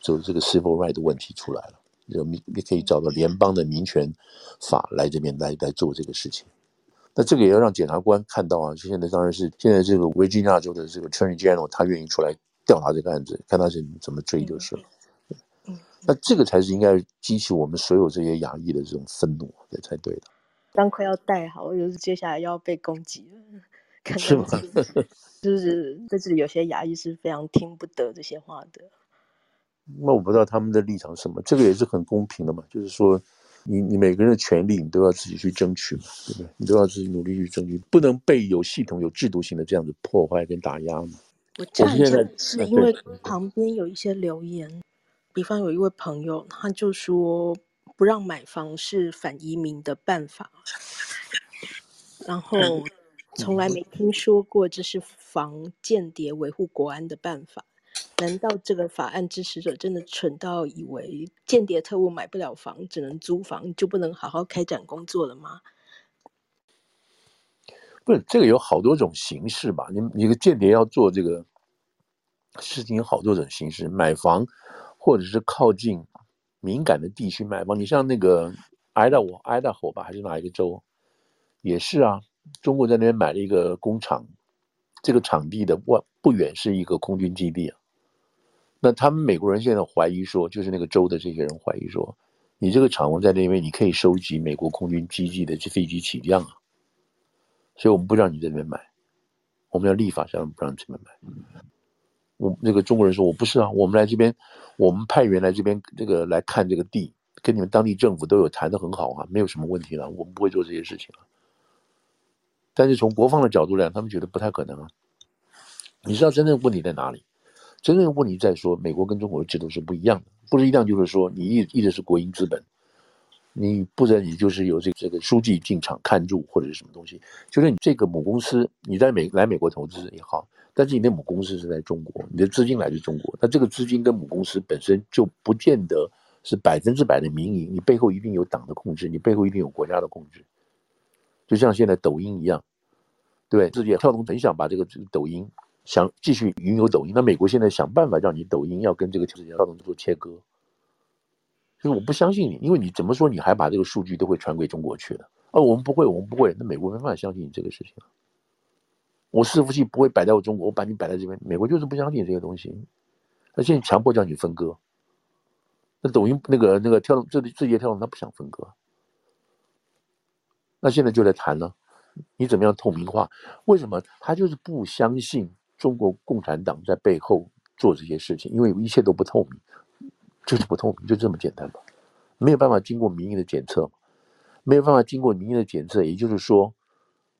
走这个 civil right 的问题出来了。就你你可以找到联邦的民权法来这边来来做这个事情。那这个也要让检察官看到啊。就现在当然是现在这个维吉尼亚州的这个 Attorney General 他愿意出来调查这个案子，看他是怎么追就是了。那这个才是应该激起我们所有这些亚裔的这种愤怒，这才对的。当快要戴好，就是接下来要被攻击了。(laughs) 是吗？就是在这里有些牙医是非常听不得这些话的。那我不知道他们的立场是什么，这个也是很公平的嘛。就是说你，你你每个人的权利，你都要自己去争取嘛，对不对？你都要自己努力去争取，不能被有系统、有制度性的这样子破坏跟打压嘛。我这样是因为旁边有一些留言。比方有一位朋友，他就说不让买房是反移民的办法，然后 (laughs) 从来没听说过这是防间谍维护国安的办法。难道这个法案支持者真的蠢到以为间谍特务买不了房，只能租房，就不能好好开展工作了吗？不是，这个有好多种形式吧？你你个间谍要做这个事情，有好多种形式，买房。或者是靠近敏感的地区买房，你像那个挨到我挨到火吧，还是哪一个州？也是啊，中国在那边买了一个工厂，这个场地的外不远是一个空军基地啊。那他们美国人现在怀疑说，就是那个州的这些人怀疑说，你这个厂房在那边，你可以收集美国空军基地的这飞机起降啊，所以我们不让你在那边买，我们要立法上不让你这边买。我那个中国人说：“我不是啊，我们来这边，我们派员来这边，这个来看这个地，跟你们当地政府都有谈的很好啊，没有什么问题了，我们不会做这些事情了。但是从国防的角度来讲，他们觉得不太可能啊。你知道真正问题在哪里？真正问题在说，美国跟中国的制度是不一样的，不是一样，就是说你一一直是国营资本。”你不然你就是有这个这个书记进场看住或者是什么东西，就是你这个母公司你在美来美国投资也好，但是你的母公司是在中国，你的资金来自中国，那这个资金跟母公司本身就不见得是百分之百的民营，你背后一定有党的控制，你背后一定有国家的控制，就像现在抖音一样，对，自己跳动很想把这个抖音想继续拥有抖音，那美国现在想办法让你抖音要跟这个跳动做切割。就是我不相信你，因为你怎么说你还把这个数据都会传给中国去的？哦，我们不会，我们不会，那美国没办法相信你这个事情。我伺服器不会摆在我中国，我把你摆在这边，美国就是不相信这些东西。他现在强迫叫你分割，那抖音那个那个跳这里字节跳动他不想分割，那现在就在谈了，你怎么样透明化？为什么他就是不相信中国共产党在背后做这些事情？因为一切都不透明。就是不透明，就这么简单吧，没有办法经过民意的检测，没有办法经过民意的检测，也就是说，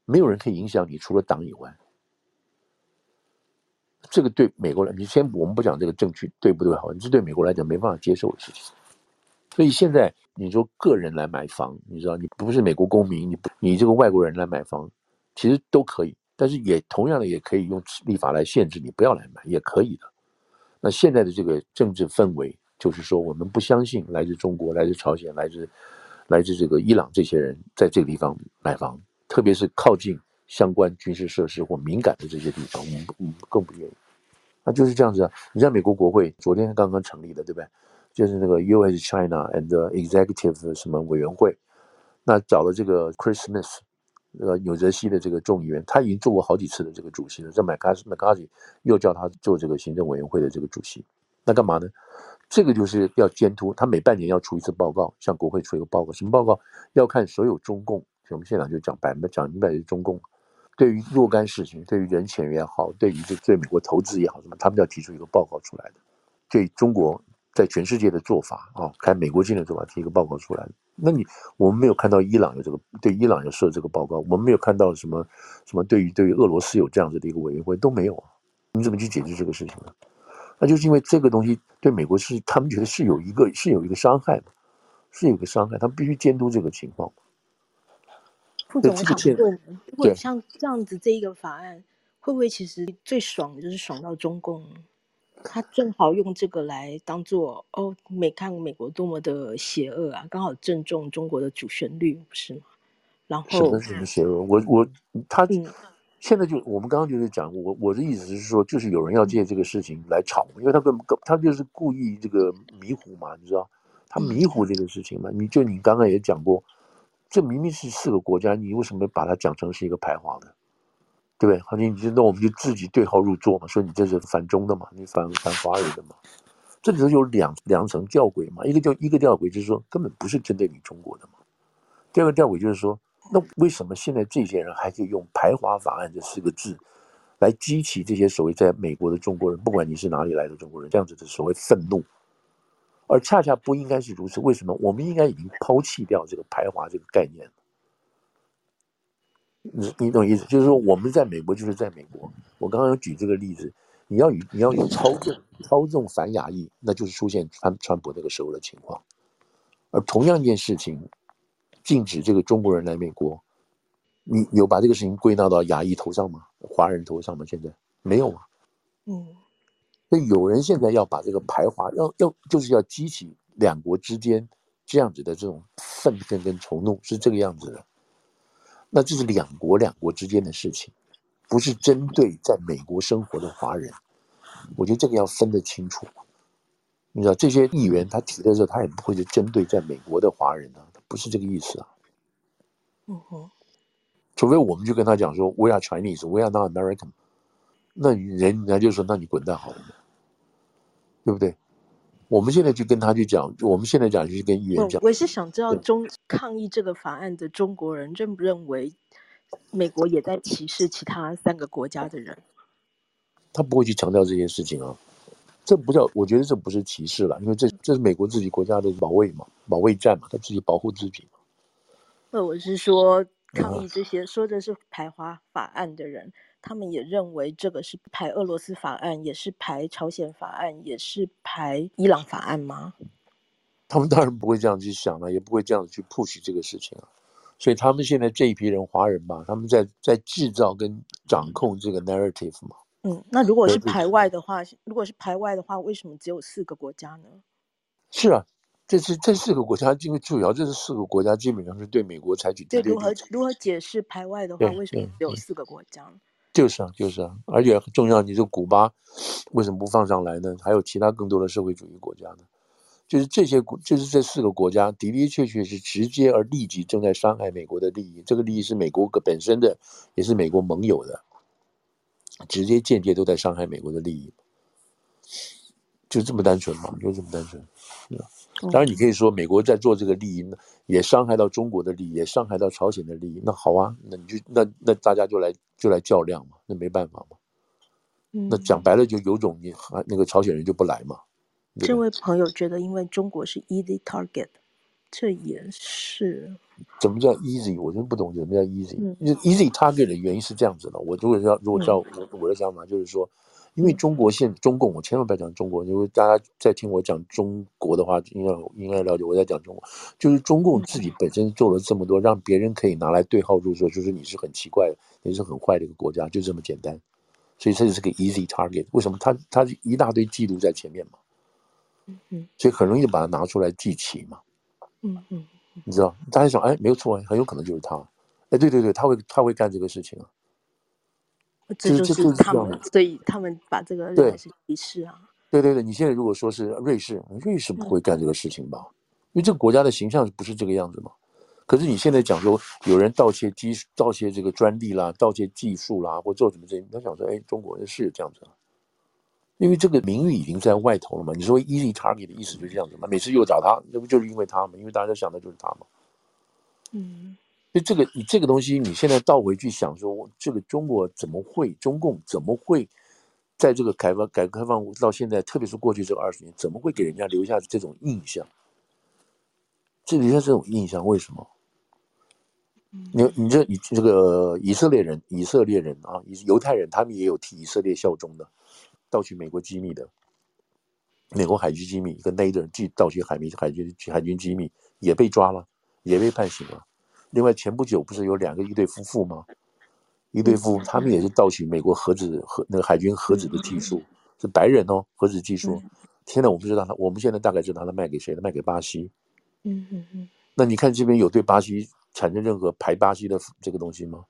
没有人可以影响你，除了党以外。这个对美国人，你先我们不讲这个证据对不对好，你这对美国来讲没办法接受的事情。所以现在你说个人来买房，你知道你不是美国公民，你不你这个外国人来买房，其实都可以，但是也同样的也可以用立法来限制你不要来买，也可以的。那现在的这个政治氛围。就是说，我们不相信来自中国、来自朝鲜、来自来自这个伊朗这些人在这个地方买房，特别是靠近相关军事设施或敏感的这些地方，我们我们更不愿意。那就是这样子啊！你像美国国会昨天刚刚成立的，对不对？就是那个 U.S. China and Executive 什么委员会，那找了这个 Chris Smith，呃，纽泽西的这个众议员，他已经做过好几次的这个主席了。这麦卡锡麦卡锡又叫他做这个行政委员会的这个主席，那干嘛呢？这个就是要监督，他每半年要出一次报告，向国会出一个报告。什么报告？要看所有中共，我们现场就讲百分讲明白是中共，对于若干事情，对于人权也好，对于这对美国投资也好，什么，他们要提出一个报告出来的。对中国在全世界的做法啊，看美国境的做法，提一个报告出来的。那你我们没有看到伊朗有这个对伊朗有设这个报告，我们没有看到什么什么对于对于俄罗斯有这样子的一个委员会都没有啊。你怎么去解决这个事情呢？那就是因为这个东西对美国是他们觉得是有一个是有一个伤害的，是有一个伤害，他们必须监督这个情况。副总，我想问，如果像这样子这一个法案，会不会其实最爽的就是爽到中共？他正好用这个来当做哦，美看美国多么的邪恶啊，刚好正中中国的主旋律，不是吗？然后什么什么邪恶？我我他。嗯现在就我们刚刚就是讲，我我的意思是说，就是有人要借这个事情来炒，因为他跟他就是故意这个迷糊嘛，你知道，他迷糊这个事情嘛。你就你刚刚也讲过，这明明是四个国家，你为什么把它讲成是一个排华的，对不对？好，你你那我们就自己对号入座嘛，说你这是反中的嘛，你反反华人的嘛，这里头有两两层吊诡嘛，一个叫一个吊诡就是说根本不是针对你中国的嘛，第二个吊诡就是说。那为什么现在这些人还可以用“排华法案”这四个字来激起这些所谓在美国的中国人，不管你是哪里来的中国人，这样子的所谓愤怒？而恰恰不应该是如此。为什么？我们应该已经抛弃掉这个排华这个概念。你你懂意思？就是说，我们在美国就是在美国。我刚刚举这个例子，你要与你要有操纵操纵反亚裔，那就是出现川川普那个时候的情况。而同样一件事情。禁止这个中国人来美国，你有把这个事情归纳到亚裔头上吗？华人头上吗？现在没有啊。嗯，所以有人现在要把这个排华，要要就是要激起两国之间这样子的这种愤恨跟仇怒，是这个样子的。那这是两国两国之间的事情，不是针对在美国生活的华人。我觉得这个要分得清楚。你知道这些议员他提的时候，他也不会是针对在美国的华人啊。不是这个意思啊，嗯哼，除非我们就跟他讲说，We are Chinese, we are not American，那人人家就说，那你滚蛋好了，对不对？我们现在就跟他去讲，我们现在讲就是跟议员讲。我是想知道中抗议这个法案的中国人认不认为美国也在歧视其他三个国家的人？他不会去强调这件事情啊。这不叫，我觉得这不是歧视了，因为这这是美国自己国家的保卫嘛，保卫战嘛，他自己保护自己嘛。那我是说，抗议这些说的是排华法案的人，他们也认为这个是排俄罗斯法案，也是排朝鲜法案，也是排伊朗法案吗？他们当然不会这样去想了，也不会这样去 push 这个事情啊。所以他们现在这一批人，华人吧，他们在在制造跟掌控这个 narrative 嘛。嗯，那如果是排外的话，如果是排外的话，为什么只有四个国家呢？是啊，这是这四个国家，因为主要这是四个国家基本上是对美国采取。对，如何如何解释排外的话，为什么只有四个国家？就是啊，就是啊，而且很重要，你说古巴为什么不放上来呢？还有其他更多的社会主义国家呢？就是这些国，就是这四个国家的的确确是直接而立即正在伤害美国的利益，这个利益是美国本身的，也是美国盟友的。直接间接都在伤害美国的利益，就这么单纯嘛？就这么单纯。当然，你可以说美国在做这个利益，也伤害到中国的利益，也伤害到朝鲜的利益。那好啊，那你就那那大家就来就来较量嘛，那没办法嘛。那讲白了就有种你那个朝鲜人就不来嘛。这位朋友觉得，因为中国是 easy target，这也是。怎么叫 easy？我真不懂什么叫 easy。嗯、easy target 的原因是这样子的。我如果要如果照我我的想法，就是说，因为中国现中共，我千万不要讲中国，因为大家在听我讲中国的话，应该应该了解我在讲中国。就是中共自己本身做了这么多，让别人可以拿来对号入座，就是你是很奇怪的，你是很坏的一个国家，就这么简单。所以这就是个 easy target。为什么？他他一大堆记录在前面嘛，嗯嗯，所以很容易把它拿出来记起嘛，嗯嗯。你知道，大家想，哎，没有错，很有可能就是他，哎，对对对，他会他会干这个事情啊，这就是他们，所以他们把这个认为是歧视啊。对对对，你现在如果说是瑞士，瑞士不会干这个事情吧？嗯、因为这个国家的形象不是这个样子嘛。可是你现在讲说有人盗窃技盗窃这个专利啦，盗窃技术啦，或做什么这些，他想说，哎，中国人是这样子啊。因为这个名誉已经在外头了嘛。你说 easy target 的意思就是这样子嘛？每次又找他，那不就是因为他嘛？因为大家想的就是他嘛。嗯，所以这个你这个东西，你现在倒回去想说，这个中国怎么会，中共怎么会，在这个改革改革开放到现在，特别是过去这二十年，怎么会给人家留下这种印象？这留下这种印象，为什么？你你这你这个以色列人，以色列人啊，犹太人，他们也有替以色列效忠的，盗取美国机密的，美国海军机密，一个 Nader 既盗取海民海军海军机密，也被抓了。也被判刑了。另外，前不久不是有两个一对夫妇吗？一对夫妇，他们也是盗取美国核子核那个海军核子的技术，是白人哦，核子技术。现在我不知道他，我们现在大概知道他卖给谁了？卖给巴西。嗯嗯嗯。那你看这边有对巴西产生任何排巴西的这个东西吗？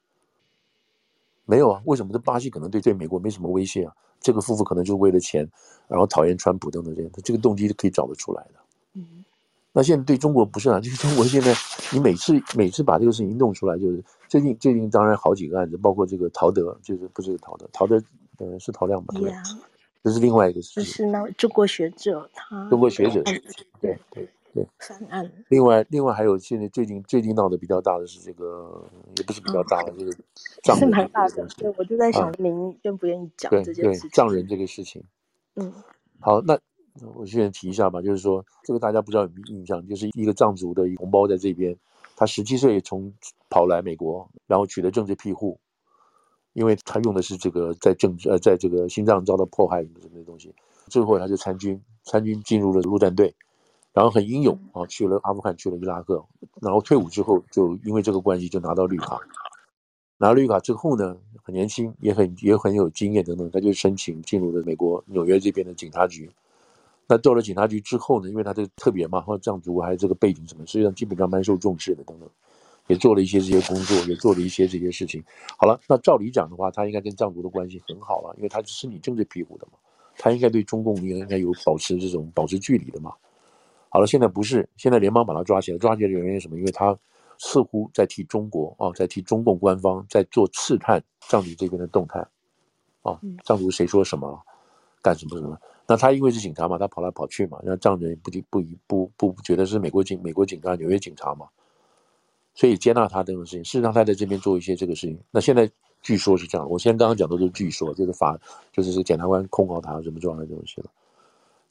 没有啊。为什么？这巴西可能对对美国没什么威胁啊。这个夫妇可能就为了钱，然后讨厌川普等等这样，这个动机是可以找得出来的。嗯。那现在对中国不是啊，就是中国现在，你每次每次把这个事情弄出来，就是最近最近当然好几个案子，包括这个陶德，就是不是陶德，陶德呃是陶亮吧？对，这是另外一个事情。就是那中国学者他。中国学者。对对对对。翻案。另外另外还有现在最近最近闹得比较大的是这个，也不是比较大的，就是藏人。是蛮大的，对，我就在想您愿不愿意讲这件事情。藏人这个事情。嗯。好，那。我现在提一下吧，就是说这个大家不知道有没有印象，就是一个藏族的同胞在这边，他十七岁从跑来美国，然后取得政治庇护，因为他用的是这个在政治呃在这个心脏遭到迫害什么什么东西，最后他就参军，参军进入了陆战队，然后很英勇啊，去了阿富汗，去了伊拉克，然后退伍之后就因为这个关系就拿到绿卡，拿绿卡之后呢，很年轻，也很也很有经验等等，他就申请进入了美国纽约这边的警察局。那到了警察局之后呢，因为他这个特别嘛，或者藏族还有这个背景什么，实际上基本上蛮受重视的等等，也做了一些这些工作，也做了一些这些事情。好了，那照理讲的话，他应该跟藏族的关系很好了，因为他是你政治庇护的嘛，他应该对中共应该有保持这种保持距离的嘛。好了，现在不是，现在联邦把他抓起来，抓起来的原因是什么？因为他似乎在替中国啊，在替中共官方在做刺探藏族这边的动态啊，藏族谁说什么，干什么什么。那他因为是警察嘛，他跑来跑去嘛，那藏人不不不不不觉得是美国警美国警察纽约警察嘛，所以接纳他这种事情。事实上他在这边做一些这个事情。那现在据说是这样，我现在刚刚讲的都是据说，就是法就是这个检察官控告他什么状态这东西了。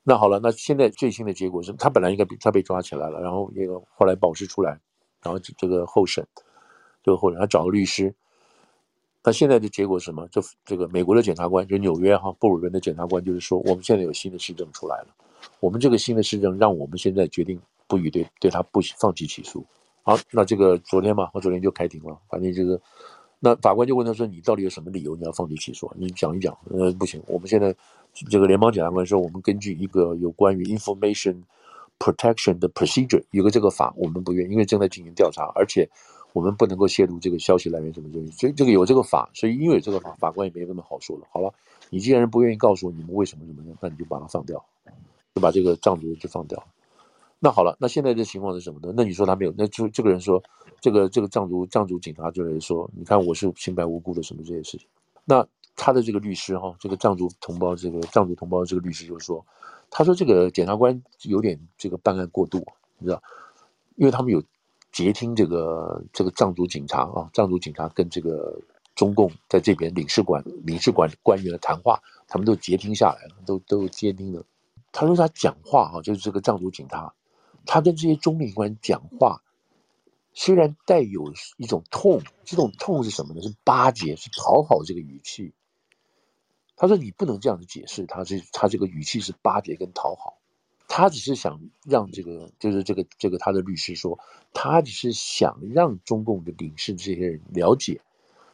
那好了，那现在最新的结果是他本来应该被他被抓起来了，然后那个后来保释出来，然后这个候审，这个候审他找个律师。那现在的结果是什么？这这个美国的检察官，就纽约哈布尔温的检察官，就是说，我们现在有新的市政出来了。我们这个新的市政，让我们现在决定不予对对他不放弃起诉。好，那这个昨天嘛，我昨天就开庭了。反正这个，那法官就问他说：“你到底有什么理由你要放弃起诉？你讲一讲。”呃，不行，我们现在这个联邦检察官说，我们根据一个有关于 information protection 的 procedure 有个这个法，我们不愿，因为正在进行调查，而且。我们不能够泄露这个消息来源什么东西，所以这个有这个法，所以因为有这个法，法官也没那么好说了。好了，你既然不愿意告诉我你们为什么怎么样，那你就把它放掉，就把这个藏族就放掉。那好了，那现在的情况是什么呢？那你说他没有，那就这个人说，这个这个藏族藏族警察就来说，你看我是清白无辜的什么这些事情。那他的这个律师哈，这个藏族同胞，这个藏族同胞这个律师就说，他说这个检察官有点这个办案过度，你知道，因为他们有。截听这个这个藏族警察啊，藏族警察跟这个中共在这边领事馆领事馆官员的谈话，他们都截听下来了，都都监听了。他说他讲话啊，就是这个藏族警察，他跟这些中领官讲话，虽然带有一种痛，这种痛是什么呢？是巴结，是讨好这个语气。他说你不能这样子解释，他是他这个语气是巴结跟讨好。他只是想让这个，就是这个这个他的律师说，他只是想让中共的领事这些人了解，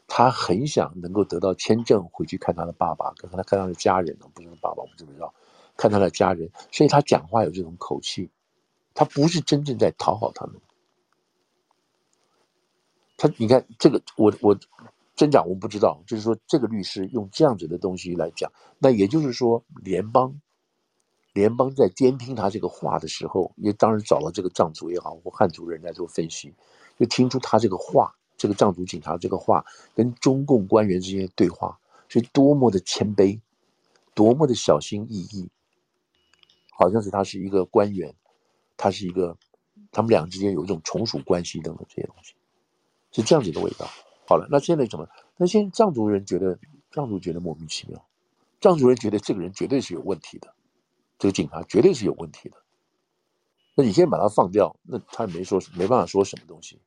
他很想能够得到签证回去看他的爸爸，跟他看他的家人呢，不是爸爸，我们知不知道，看他的家人，所以他讲话有这种口气，他不是真正在讨好他们。他你看这个，我我真讲我不知道，就是说这个律师用这样子的东西来讲，那也就是说联邦。联邦在监听他这个话的时候，也当然找了这个藏族也好或汉族人来做分析，就听出他这个话，这个藏族警察这个话跟中共官员之间的对话是多么的谦卑，多么的小心翼翼，好像是他是一个官员，他是一个，他们俩之间有一种从属关系等等这些东西，是这样子的味道。好了，那现在怎么？那现在藏族人觉得，藏族觉得莫名其妙，藏族人觉得这个人绝对是有问题的，这个警察绝对是有问题的。那你先把他放掉，那他也没说，没办法说什么东西。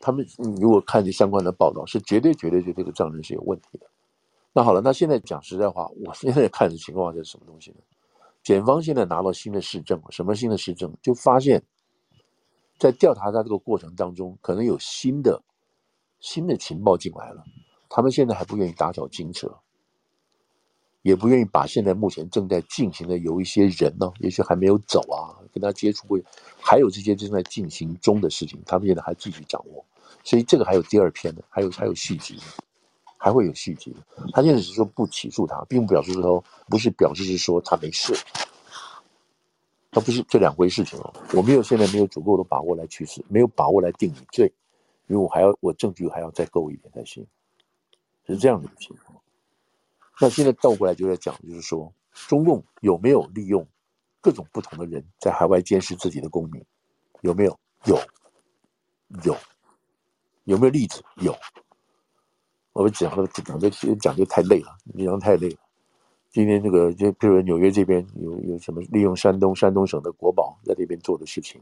他们你如果看这相关的报道，是绝对绝对觉得这个证人是有问题的。那好了，那现在讲实在话，我现在看的情况是什么东西呢？检方现在拿到新的事证，什么新的事证？就发现，在调查他这个过程当中，可能有新的。新的情报进来了，他们现在还不愿意打草惊蛇，也不愿意把现在目前正在进行的有一些人呢，也许还没有走啊，跟他接触过，还有这些正在进行中的事情，他们现在还继续掌握，所以这个还有第二篇的，还有还有续集，还会有续集。他现在只是说不起诉他，并不表示说不是表示是说他没事，他不是这两回事情哦。我没有现在没有足够的把握来去死，没有把握来定你罪。因为我还要，我证据还要再够一点才行，是这样的情况。那现在倒过来就在讲，就是说，中共有没有利用各种不同的人在海外监视自己的公民？有没有？有，有，有没有例子？有。我们讲的讲这讲就太累了，讲太累了。今天这个就比如纽约这边有有什么利用山东山东省的国宝在这边做的事情。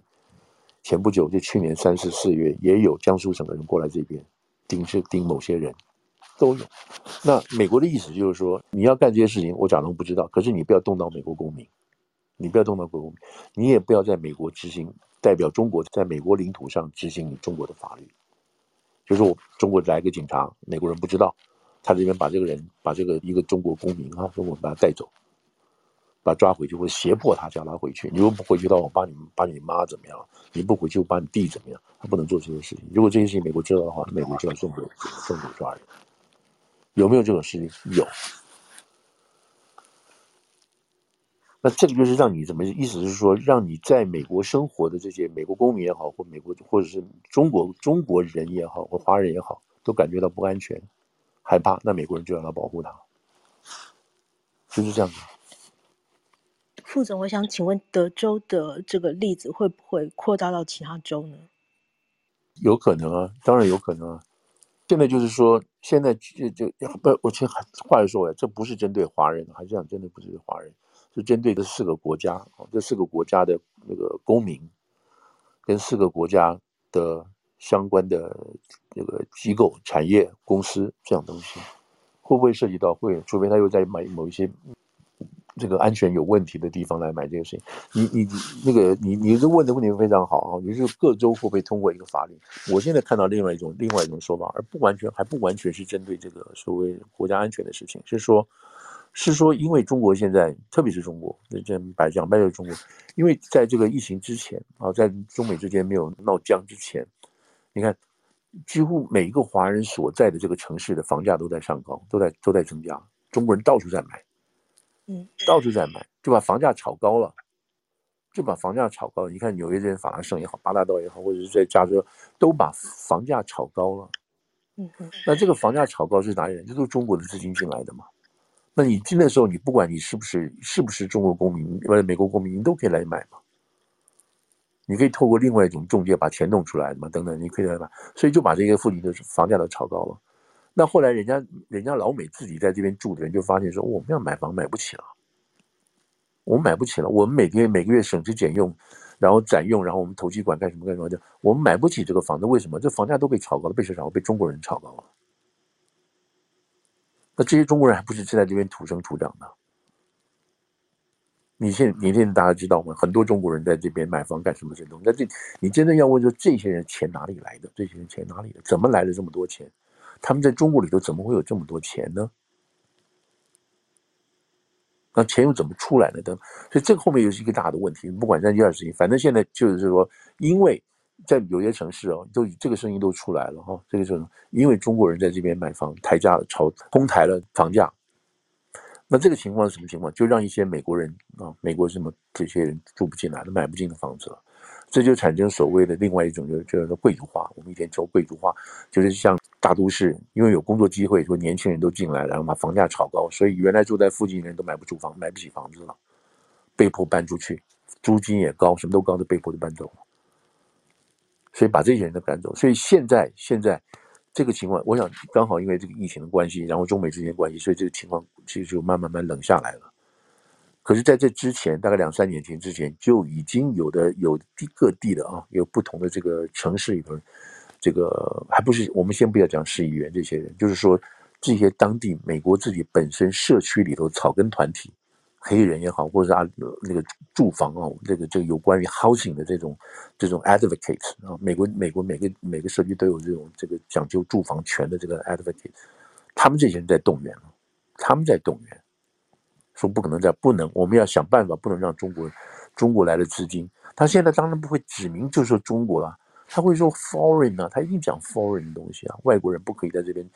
前不久，就去年三四四月，也有江苏省的人过来这边，盯是盯某些人，都有。那美国的意思就是说，你要干这些事情，我假装不知道。可是你不要动到美国公民，你不要动到美国公民，你也不要在美国执行代表中国在美国领土上执行你中国的法律。就是我中国来个警察，美国人不知道，他这边把这个人把这个一个中国公民啊，中国人把他带走。把他抓回去，或者胁迫他叫他回去。你如果不回去的话，我把你把你妈怎么样？你不回去，我把你弟怎么样？他不能做这些事情。如果这些事情美国知道的话，美国就要送给送给抓人。有没有这种事情？有。那这个就是让你怎么意思是说，让你在美国生活的这些美国公民也好，或美国或者是中国中国人也好，或华人也好，都感觉到不安全、害怕。那美国人就要来保护他，就是这样子。副总，我想请问，德州的这个例子会不会扩大到其他州呢？有可能啊，当然有可能啊。现在就是说，现在就就不，我其实话又说回来，这不是针对华人，还是讲真的不是华人，是针对这四个国家，这四个国家的那个公民，跟四个国家的相关的这个机构、产业、公司这样东西，会不会涉及到？会，除非他又在买某一些。这个安全有问题的地方来买这个事情，你你那个你你这问的问题非常好啊！你是各州会不会通过一个法律？我现在看到另外一种另外一种说法，而不完全还不完全是针对这个所谓国家安全的事情，是说，是说因为中国现在特别是中国，这白讲白就是中国，因为在这个疫情之前啊，在中美之间没有闹僵之前，你看几乎每一个华人所在的这个城市的房价都在上高，都在都在增加，中国人到处在买。嗯，到处在买，就把房价炒高了，就把房价炒高了。你看纽约这边法拉盛也好，八大道也好，或者是在加州，都把房价炒高了。嗯哼，那这个房价炒高是哪里人？这都是中国的资金进来的嘛。那你进的时候，你不管你是不是是不是中国公民或者美国公民，你都可以来买嘛。你可以透过另外一种中介把钱弄出来嘛，等等，你可以来买。所以就把这个附近的房价都炒高了。那后来，人家人家老美自己在这边住的人就发现说，我们要买房买不起了，我们买不起了。我们每个月每个月省吃俭用，然后攒用，然后我们投机款干什么干什么的，我们买不起这个房子。为什么？这房价都被炒高了，被谁炒？被中国人炒高了。那这些中国人还不是在这边土生土长的？你现你现在大家知道吗？很多中国人在这边买房干什么这东西？那这你真的要问说，这些人钱哪里来的？这些人钱哪里的？怎么来的这么多钱？他们在中国里头怎么会有这么多钱呢？那钱又怎么出来的呢？所以这个后面又是一个大的问题。不管三七二十一，反正现在就是说，因为在有些城市哦，都这个声音都出来了哈。这个是因为中国人在这边买房，抬价了，炒哄抬了房价。那这个情况是什么情况？就让一些美国人啊，美国什么这些人住不进来了，买不进的房子了。这就产生所谓的另外一种，就是叫做贵族化。我们以前说贵族化，就是像。大都市，因为有工作机会，说年轻人都进来，然后把房价炒高，所以原来住在附近的人都买不住房，买不起房子了，被迫搬出去，租金也高，什么都高，都被迫的搬走，所以把这些人都赶走。所以现在现在这个情况，我想刚好因为这个疫情的关系，然后中美之间关系，所以这个情况其实就慢慢慢冷下来了。可是在这之前，大概两三年前之前，就已经有的有地各地的啊，有不同的这个城市里头。这个还不是我们先不要讲市议员这些人，就是说这些当地美国自己本身社区里头草根团体，黑人也好，或者是啊那个住房啊，这个这个有关于 housing 的这种这种 advocates 啊，美国美国每个每个社区都有这种这个讲究住房权的这个 advocate，他们这些人在动员，他们在动员，说不可能再不能，我们要想办法，不能让中国中国来的资金，他现在当然不会指明就说中国了。他会说 foreign 啊，他一定讲 foreign 的东西啊，外国人不可以在这边，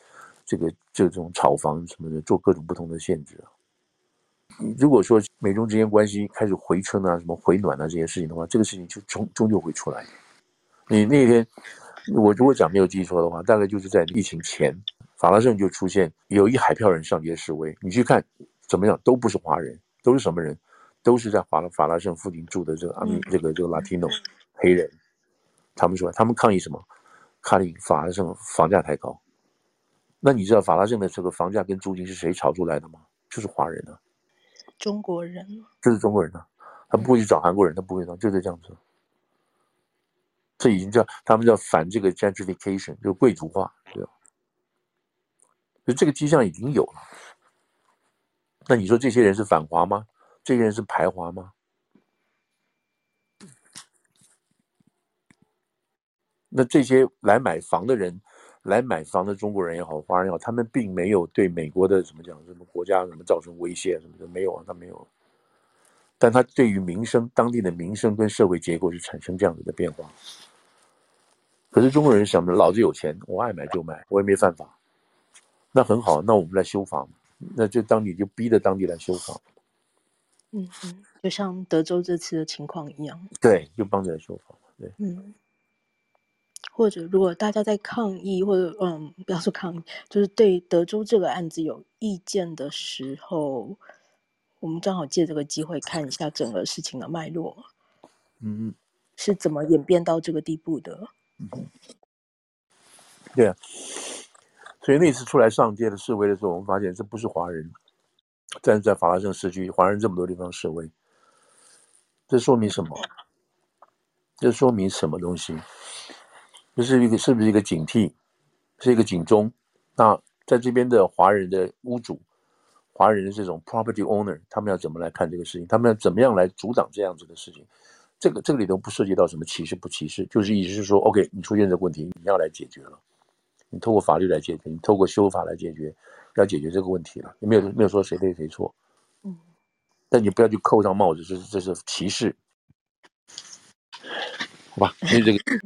这个这种炒房什么的做各种不同的限制啊。如果说美中之间关系开始回春啊，什么回暖啊这些事情的话，这个事情就终终究会出来。你那天我如果讲没有记错的话，大概就是在疫情前，法拉盛就出现有一海票人上街示威，你去看怎么样，都不是华人，都是什么人？都是在法拉法拉盛附近住的这个阿米这个这个 Latino 黑人。他们说，他们抗议什么？抗议法拉盛房价太高。那你知道法拉盛的这个房价跟租金是谁炒出来的吗？就是华人啊，中国人，就是中国人啊。他不会去找韩国人，他不会找，就是这样子。这已经叫他们叫反这个 gentrification，就是贵族化，对吧？就这个迹象已经有了。那你说这些人是反华吗？这些人是排华吗？那这些来买房的人，来买房的中国人也好，华人也好，他们并没有对美国的什么讲，什么国家什么造成威胁什么的，没有啊，他没有。但他对于民生、当地的民生跟社会结构是产生这样子的变化。可是中国人想着，老子有钱，我爱买就买，我也没犯法。那很好，那我们来修房，那就当地就逼着当地来修房。嗯嗯，就像德州这次的情况一样。对，就帮着来修房，对。嗯。或者，如果大家在抗议，或者嗯，不要说抗议，就是对德州这个案子有意见的时候，我们正好借这个机会看一下整个事情的脉络，嗯，是怎么演变到这个地步的？嗯，对啊，所以那次出来上街的示威的时候，我们发现这不是华人，但是在法拉盛市区，华人这么多地方示威，这说明什么？这说明什么东西？这是一个是不是一个警惕，是一个警钟？那在这边的华人的屋主，华人的这种 property owner，他们要怎么来看这个事情？他们要怎么样来阻挡这样子的事情？这个这个里头不涉及到什么歧视不歧视，就是意思是说，OK，你出现这个问题，你要来解决了，你透过法律来解决，你透过修法来解决，要解决这个问题了。你没有没有说谁对谁错，嗯，但你不要去扣上帽子，这是这是歧视，好吧？因为这个。